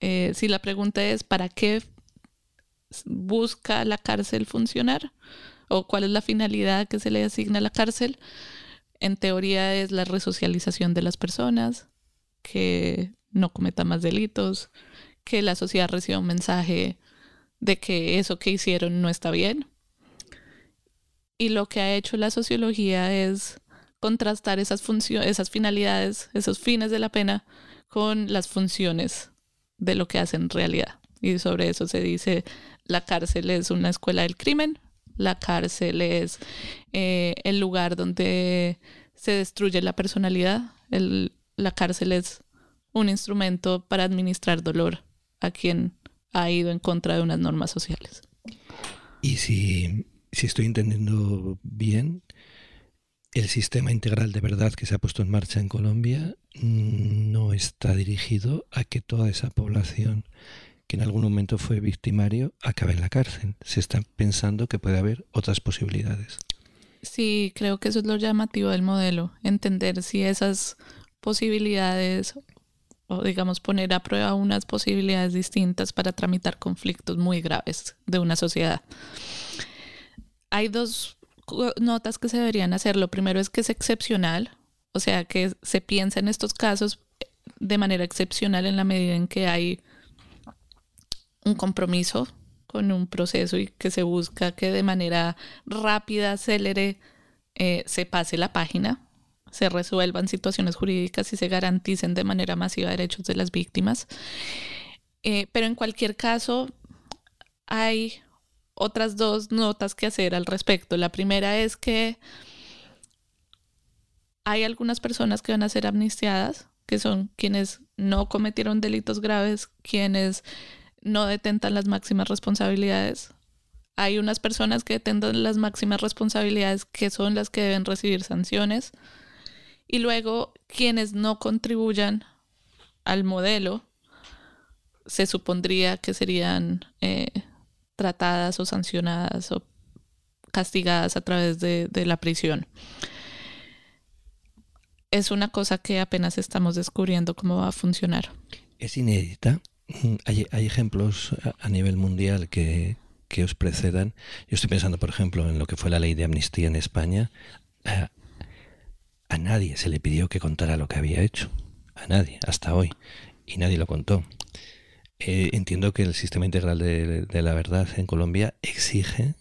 Eh, si la pregunta es, ¿para qué busca la cárcel funcionar? ¿O cuál es la finalidad que se le asigna a la cárcel? En teoría es la resocialización de las personas, que no cometan más delitos, que la sociedad reciba un mensaje de que eso que hicieron no está bien y lo que ha hecho la sociología es contrastar esas esas finalidades, esos fines de la pena con las funciones de lo que hace en realidad. Y sobre eso se dice, la cárcel es una escuela del crimen, la cárcel es eh, el lugar donde se destruye la personalidad, la cárcel es un instrumento para administrar dolor a quien ha ido en contra de unas normas sociales. Y si si estoy entendiendo bien, el sistema integral de verdad que se ha puesto en marcha en Colombia no está dirigido a que toda esa población que en algún momento fue victimario acabe en la cárcel. Se está pensando que puede haber otras posibilidades. Sí, creo que eso es lo llamativo del modelo, entender si esas posibilidades digamos poner a prueba unas posibilidades distintas para tramitar conflictos muy graves de una sociedad hay dos notas que se deberían hacer. Lo primero es que es excepcional, o sea, que se piensa en estos casos de manera excepcional en la medida en que hay un compromiso con un proceso y que se busca que de manera rápida, célere, eh, se pase la página, se resuelvan situaciones jurídicas y se garanticen de manera masiva derechos de las víctimas. Eh, pero en cualquier caso, hay otras dos notas que hacer al respecto. La primera es que hay algunas personas que van a ser amnistiadas, que son quienes no cometieron delitos graves, quienes no detentan las máximas responsabilidades. hay unas personas que tengan las máximas responsabilidades que son las que deben recibir sanciones y luego quienes no contribuyan al modelo se supondría que serían eh, tratadas o sancionadas o castigadas a través de, la prisión. Es una cosa que apenas estamos descubriendo cómo va a funcionar. Es inédita. Hay, hay ejemplos a nivel mundial que, que os precedan. Yo estoy pensando, por ejemplo, en lo que fue la ley de amnistía en España. A, nadie se le pidió que contara lo que había hecho. A nadie, hasta hoy. Y nadie lo contó. Eh, entiendo que el sistema integral de, de, la verdad en Colombia exige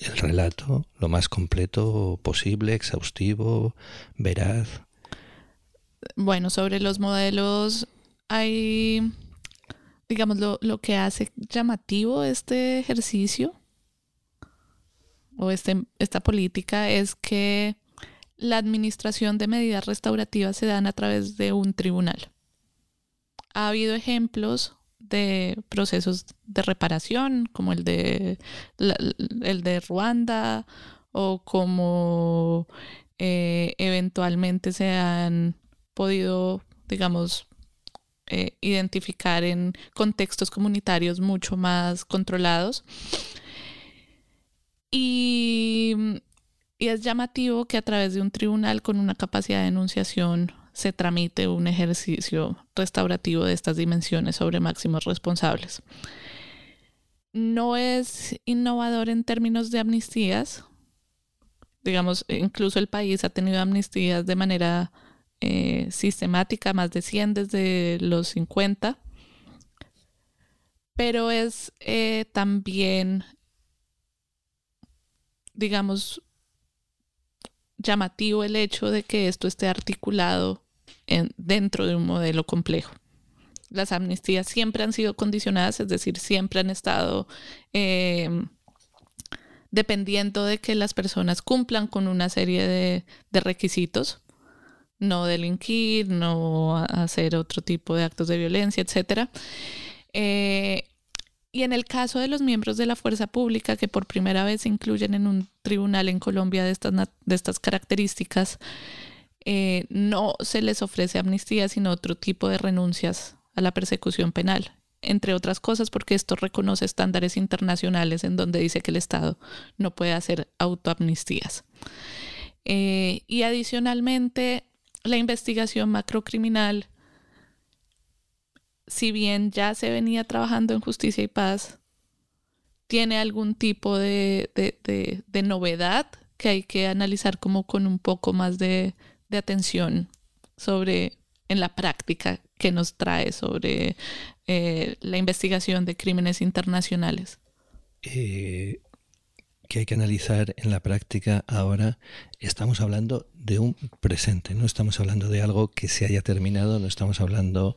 el relato lo más completo posible, exhaustivo, veraz. Bueno, sobre los modelos hay digamos, lo, lo que hace llamativo este ejercicio o este, esta política es que la administración de medidas restaurativas se dan a través de un tribunal. Ha habido ejemplos de procesos de reparación, como el de, el de Ruanda, o como eh, eventualmente se han podido, digamos, eh, identificar en contextos comunitarios mucho más controlados. Y, y, es llamativo que a través de un tribunal con una capacidad de enunciación se tramite un ejercicio restaurativo de estas dimensiones sobre máximos responsables. No es innovador en términos de amnistías. Digamos, incluso el país ha tenido amnistías de manera eh, sistemática, más de 100 desde los 50. Pero es eh, también, digamos, llamativo el hecho de que esto esté articulado en, dentro de un modelo complejo. Las amnistías siempre han sido condicionadas, es decir, siempre han estado eh, dependiendo de que las personas cumplan con una serie de, requisitos no delinquir, no hacer otro tipo de actos de violencia, etc. y en el caso de los miembros de la fuerza pública que por primera vez se incluyen en un tribunal en Colombia de estas, de estas características, eh, no se les ofrece amnistía, sino otro tipo de renuncias a la persecución penal, entre otras cosas porque esto reconoce estándares internacionales en donde dice que el Estado no puede hacer autoamnistías. Eh, y adicionalmente, la investigación macrocriminal, si bien ya se venía trabajando en justicia y paz, tiene algún tipo de, de, de, novedad que hay que analizar como con un poco más de, atención sobre en la práctica que nos trae sobre eh, la investigación de crímenes internacionales. Eh, que hay que analizar en la práctica ahora, estamos hablando de un presente, no estamos hablando de algo que se haya terminado, no estamos hablando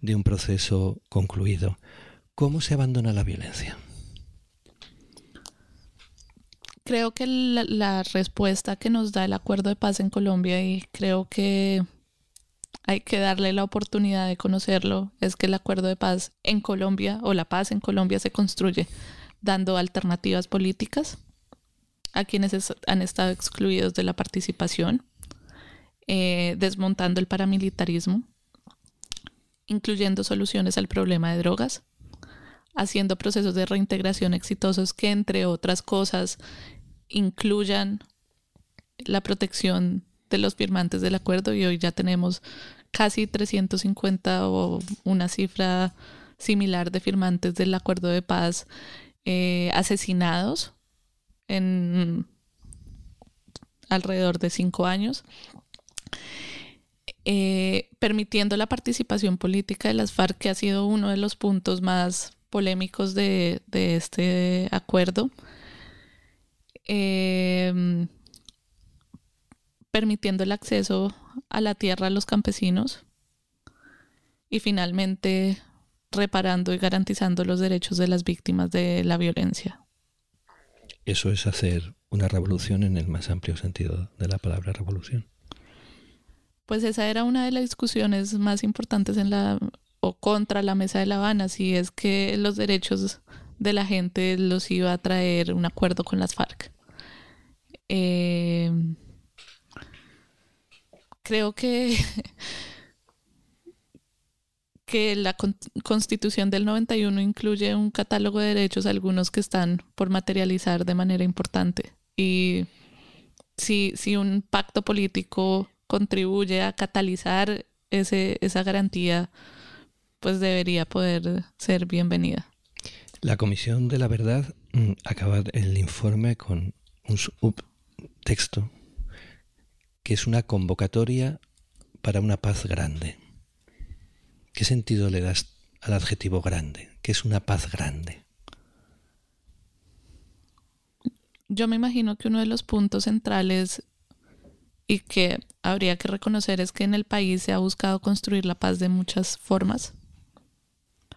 de un proceso concluido. ¿Cómo se abandona la violencia? Creo que la, respuesta que nos da el acuerdo de paz en Colombia y creo que hay que darle la oportunidad de conocerlo, es que el acuerdo de paz en Colombia o la paz en Colombia se construye dando alternativas políticas a quienes han estado excluidos de la participación, eh, desmontando el paramilitarismo, incluyendo soluciones al problema de drogas, haciendo procesos de reintegración exitosos que, entre otras cosas, incluyan la protección de los firmantes del acuerdo. Y hoy ya tenemos casi 350 o una cifra similar de firmantes del acuerdo de paz eh, asesinados en alrededor de cinco años, eh, permitiendo la participación política de las FARC, que ha sido uno de los puntos más polémicos de, este acuerdo. Eh, permitiendo el acceso a la tierra a los campesinos y finalmente reparando y garantizando los derechos de las víctimas de la violencia. Eso es hacer una revolución en el más amplio sentido de la palabra revolución. Pues esa era una de las discusiones más importantes en la o contra la mesa de La Habana, si es que los derechos de la gente los iba a traer un acuerdo con las FARC. Eh, creo que, que la constitución del 91 incluye un catálogo de derechos, algunos que están por materializar de manera importante. Y si, si un pacto político contribuye a catalizar ese, esa garantía, pues debería poder ser bienvenida. La Comisión de la Verdad mm, acaba el informe con un subtexto que es una convocatoria para una paz grande. ¿Qué sentido le das al adjetivo grande? ¿Qué es una paz grande? Yo me imagino que uno de los puntos centrales y que habría que reconocer es que en el país se ha buscado construir la paz de muchas formas,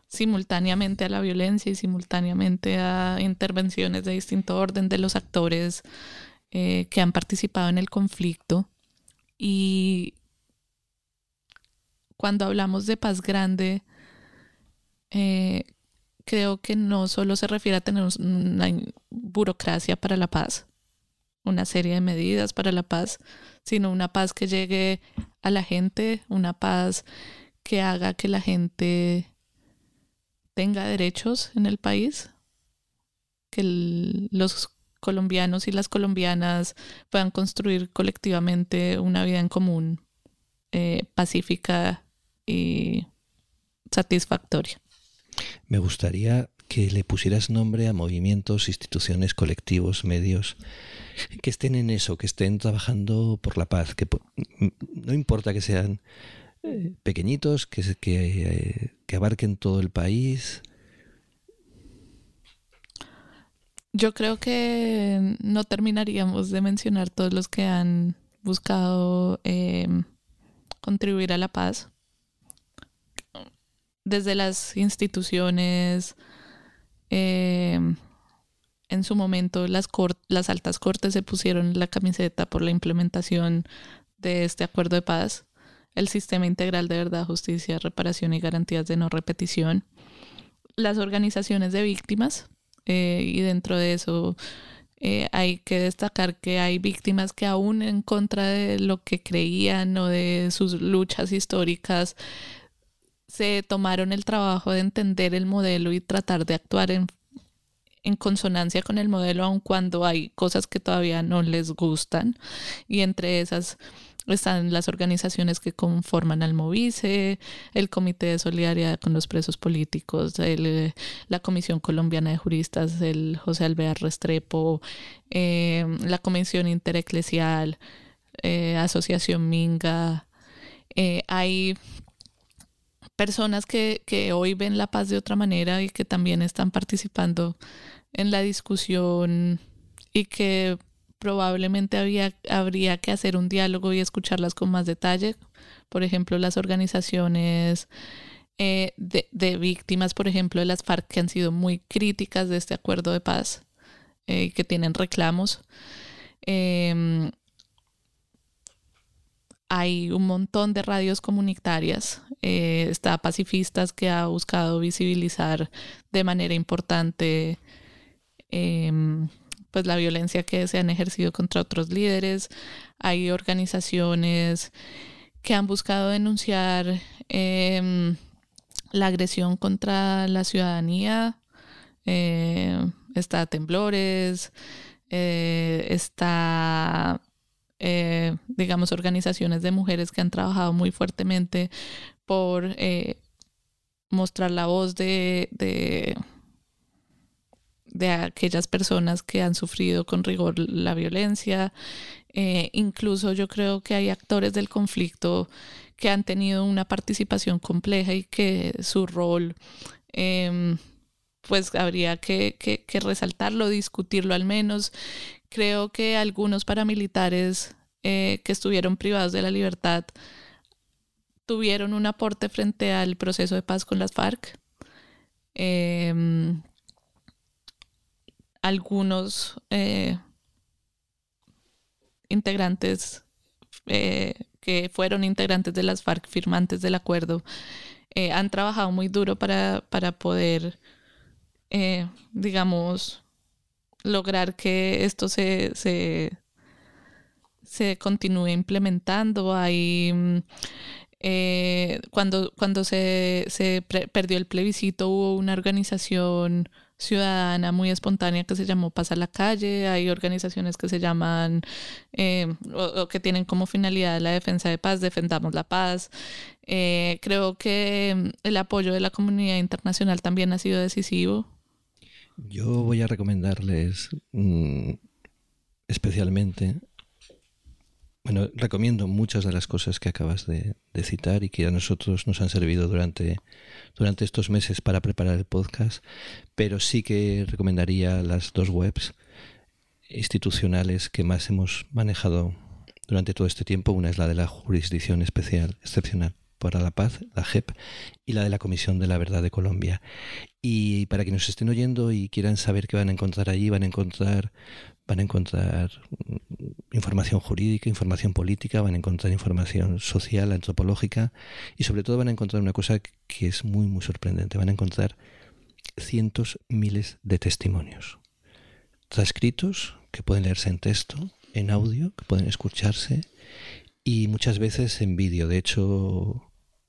simultáneamente a la violencia y simultáneamente a intervenciones de distinto orden de los actores eh, que han participado en el conflicto. Y cuando hablamos de paz grande, eh, creo que no solo se refiere a tener una burocracia para la paz, una serie de medidas para la paz, sino una paz que llegue a la gente, una paz que haga que la gente tenga derechos en el país, que los colombianos y las colombianas puedan construir colectivamente una vida en común eh, pacífica y satisfactoria. Me gustaría que le pusieras nombre a movimientos, instituciones, colectivos, medios que estén en eso, que estén trabajando por la paz, que no importa que sean eh, pequeñitos, que, que, eh, que abarquen todo el país, Yo creo que no terminaríamos de mencionar todos los que han buscado em, contribuir a la paz. Desde las instituciones, em, en su momento las, las altas cortes se pusieron la camiseta por la implementación de este acuerdo de paz, el sistema integral de verdad, justicia, reparación y garantías de no repetición, las organizaciones de víctimas, eh, y dentro de eso eh, hay que destacar que hay víctimas que aún en contra de lo que creían o de sus luchas históricas se tomaron el trabajo de entender el modelo y tratar de actuar en, consonancia con el modelo aun cuando hay cosas que todavía no les gustan y entre esas están las organizaciones que conforman al Movice, el Comité de Solidaridad con los Presos Políticos, la Comisión Colombiana de Juristas, el José Alvear Restrepo, eh, la Comisión Intereclesial, eh, Asociación Minga. Eh, hay personas que, que hoy ven la paz de otra manera y que también están participando en la discusión y que probablemente había, habría que hacer un diálogo y escucharlas con más detalle. Por ejemplo, las organizaciones eh, de, víctimas, por ejemplo, de las FARC, que han sido muy críticas de este acuerdo de paz, eh, que tienen reclamos. Em, hay un montón de radios comunitarias. Eh, está Pacifistas que ha buscado visibilizar de manera importante em, pues la violencia que se han ejercido contra otros líderes. Hay organizaciones que han buscado denunciar em, la agresión contra la ciudadanía. Eh, está Temblores, eh, está, eh, digamos, organizaciones de mujeres que han trabajado muy fuertemente por mostrar la voz de de aquellas personas que han sufrido con rigor la violencia. Eh, incluso yo creo que hay actores del conflicto que han tenido una participación compleja y que su rol, em, pues habría que, que, resaltarlo, discutirlo al menos. Creo que algunos paramilitares eh, que estuvieron privados de la libertad tuvieron un aporte frente al proceso de paz con las FARC. Em, algunos eh, integrantes eh, que fueron integrantes de las FARC firmantes del acuerdo eh, han trabajado muy duro para, para poder digamos, lograr que esto se, se, se continúe implementando. Hay mm, eh, cuando, cuando se, se perdió el plebiscito hubo una organización ciudadana muy espontánea que se llamó Pasa la Calle, hay organizaciones que se llaman eh, o, que tienen como finalidad la defensa de paz, defendamos la paz. Eh, creo que mm, el apoyo de la comunidad internacional también ha sido decisivo. Yo voy a recomendarles mm, especialmente bueno, recomiendo muchas de las cosas que acabas de, citar y que a nosotros nos han servido durante, durante estos meses para preparar el podcast, pero sí que recomendaría las dos webs institucionales que más hemos manejado durante todo este tiempo. Una es la de la Jurisdicción Especial Excepcional para la Paz, la JEP, y la de la Comisión de la Verdad de Colombia. Y para que nos estén oyendo y quieran saber qué van a encontrar allí, van a encontrar van a encontrar información jurídica, información política, van a encontrar información social, antropológica y sobre todo van a encontrar una cosa que es muy muy sorprendente, van a encontrar cientos, miles de testimonios transcritos que pueden leerse en texto, en audio, que pueden escucharse y muchas veces en vídeo. De hecho,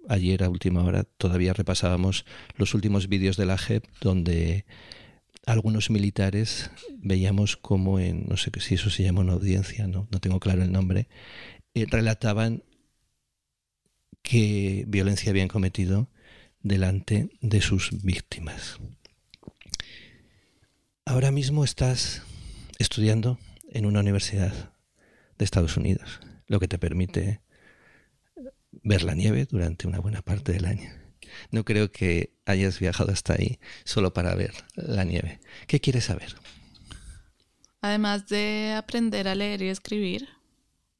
ayer a última hora todavía repasábamos los últimos vídeos de la JEP donde algunos militares veíamos como en, no sé si eso se llama una audiencia, no, no tengo claro el nombre, eh, relataban qué violencia habían cometido delante de sus víctimas. Ahora mismo estás estudiando en una universidad de Estados Unidos, lo que te permite ver la nieve durante una buena parte del año. No creo que hayas viajado hasta ahí solo para ver la nieve. ¿Qué quieres saber? Además de aprender a leer y escribir,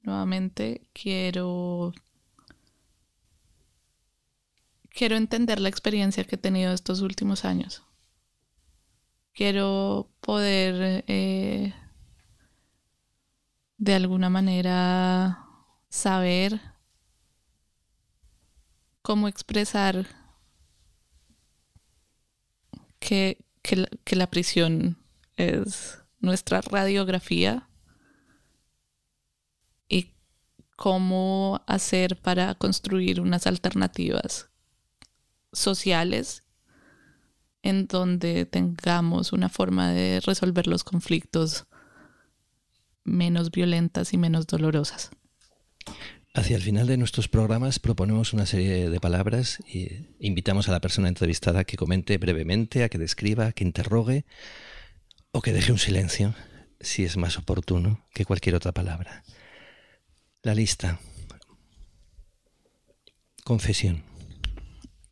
nuevamente quiero quiero entender la experiencia que he tenido estos últimos años. Quiero poder eh, de alguna manera saber cómo expresar que, que, la, prisión es nuestra radiografía y cómo hacer para construir unas alternativas sociales en donde tengamos una forma de resolver los conflictos menos violentas y menos dolorosas. Hacia el final de nuestros programas proponemos una serie de palabras y invitamos a la persona entrevistada a que comente brevemente, a que describa, a que interrogue o que deje un silencio si es más oportuno que cualquier otra palabra. La lista. Confesión.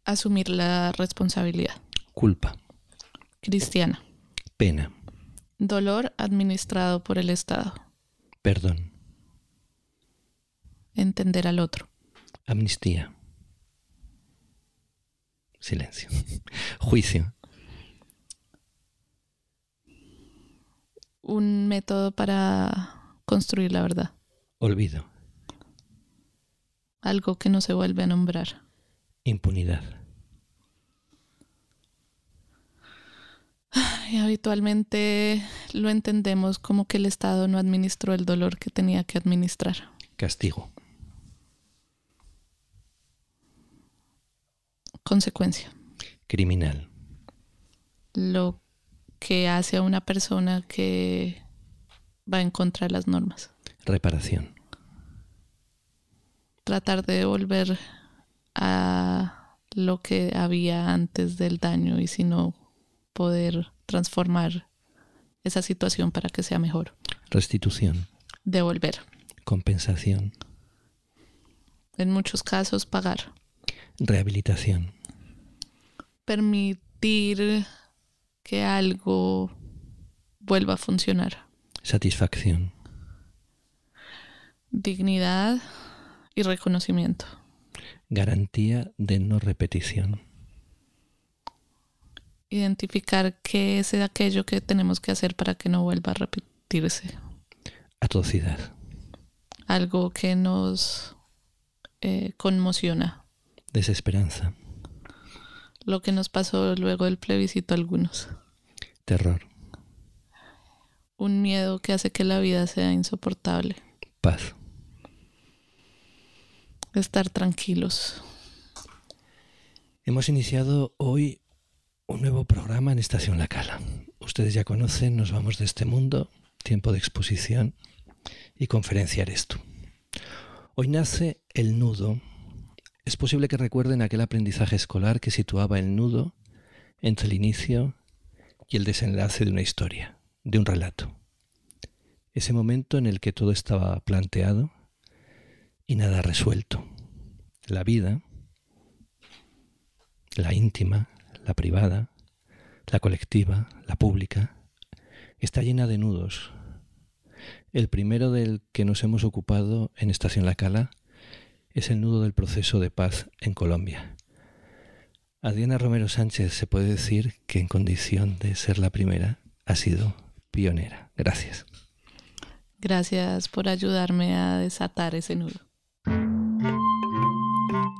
Asumir la responsabilidad. Culpa. Cristiana. Pena. Dolor administrado por el Estado. Perdón entender al otro. Amnistía. Silencio. Juicio. Un método para construir la verdad. Olvido. Algo que no se vuelve a nombrar. Impunidad. Y habitualmente lo entendemos como que el Estado no administró el dolor que tenía que administrar. Castigo. Consecuencia. Criminal. Lo que hace a una persona que va en contra de las normas. Reparación. Tratar de devolver a lo que había antes del daño y si no poder transformar esa situación para que sea mejor. Restitución. Devolver. Compensación. En muchos casos pagar. Rehabilitación permitir que algo vuelva a funcionar. Satisfacción. Dignidad y reconocimiento. Garantía de no repetición. Identificar qué es aquello que tenemos que hacer para que no vuelva a repetirse. Atrocidad. Algo que nos eh, conmociona. Desesperanza lo que nos pasó luego del plebiscito a algunos. Terror. Un miedo que hace que la vida sea insoportable. Paz. Estar tranquilos. Hemos iniciado hoy un nuevo programa en Estación La Cala. Ustedes ya conocen, nos vamos de este mundo, tiempo de exposición y conferencia eres tú. Hoy nace el nudo. Es posible que recuerden aquel aprendizaje escolar que situaba el nudo entre el inicio y el desenlace de una historia, de un relato. Ese momento en el que todo estaba planteado y nada resuelto. La vida, la íntima, la privada, la colectiva, la pública, está llena de nudos. El primero del que nos hemos ocupado en Estación La Cala es el nudo del proceso de paz en Colombia. Adriana Romero Sánchez se puede decir que en condición de ser la primera ha sido pionera. Gracias. Gracias por ayudarme a desatar ese nudo.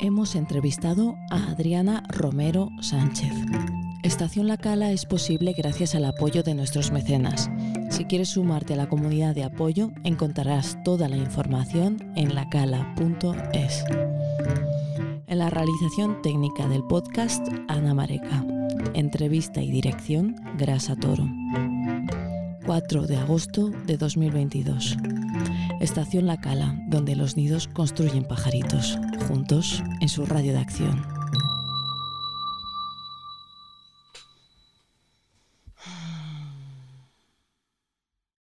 Hemos entrevistado a Adriana Romero Sánchez. Estación La Cala es posible gracias al apoyo de nuestros mecenas. Si quieres sumarte a la comunidad de apoyo, encontrarás toda la información en lacala.es. En la realización técnica del podcast, Ana Mareca. Entrevista y dirección, Grasa Toro. 4 de agosto de 2022. Estación La Cala, donde los nidos construyen pajaritos, juntos en su radio de acción.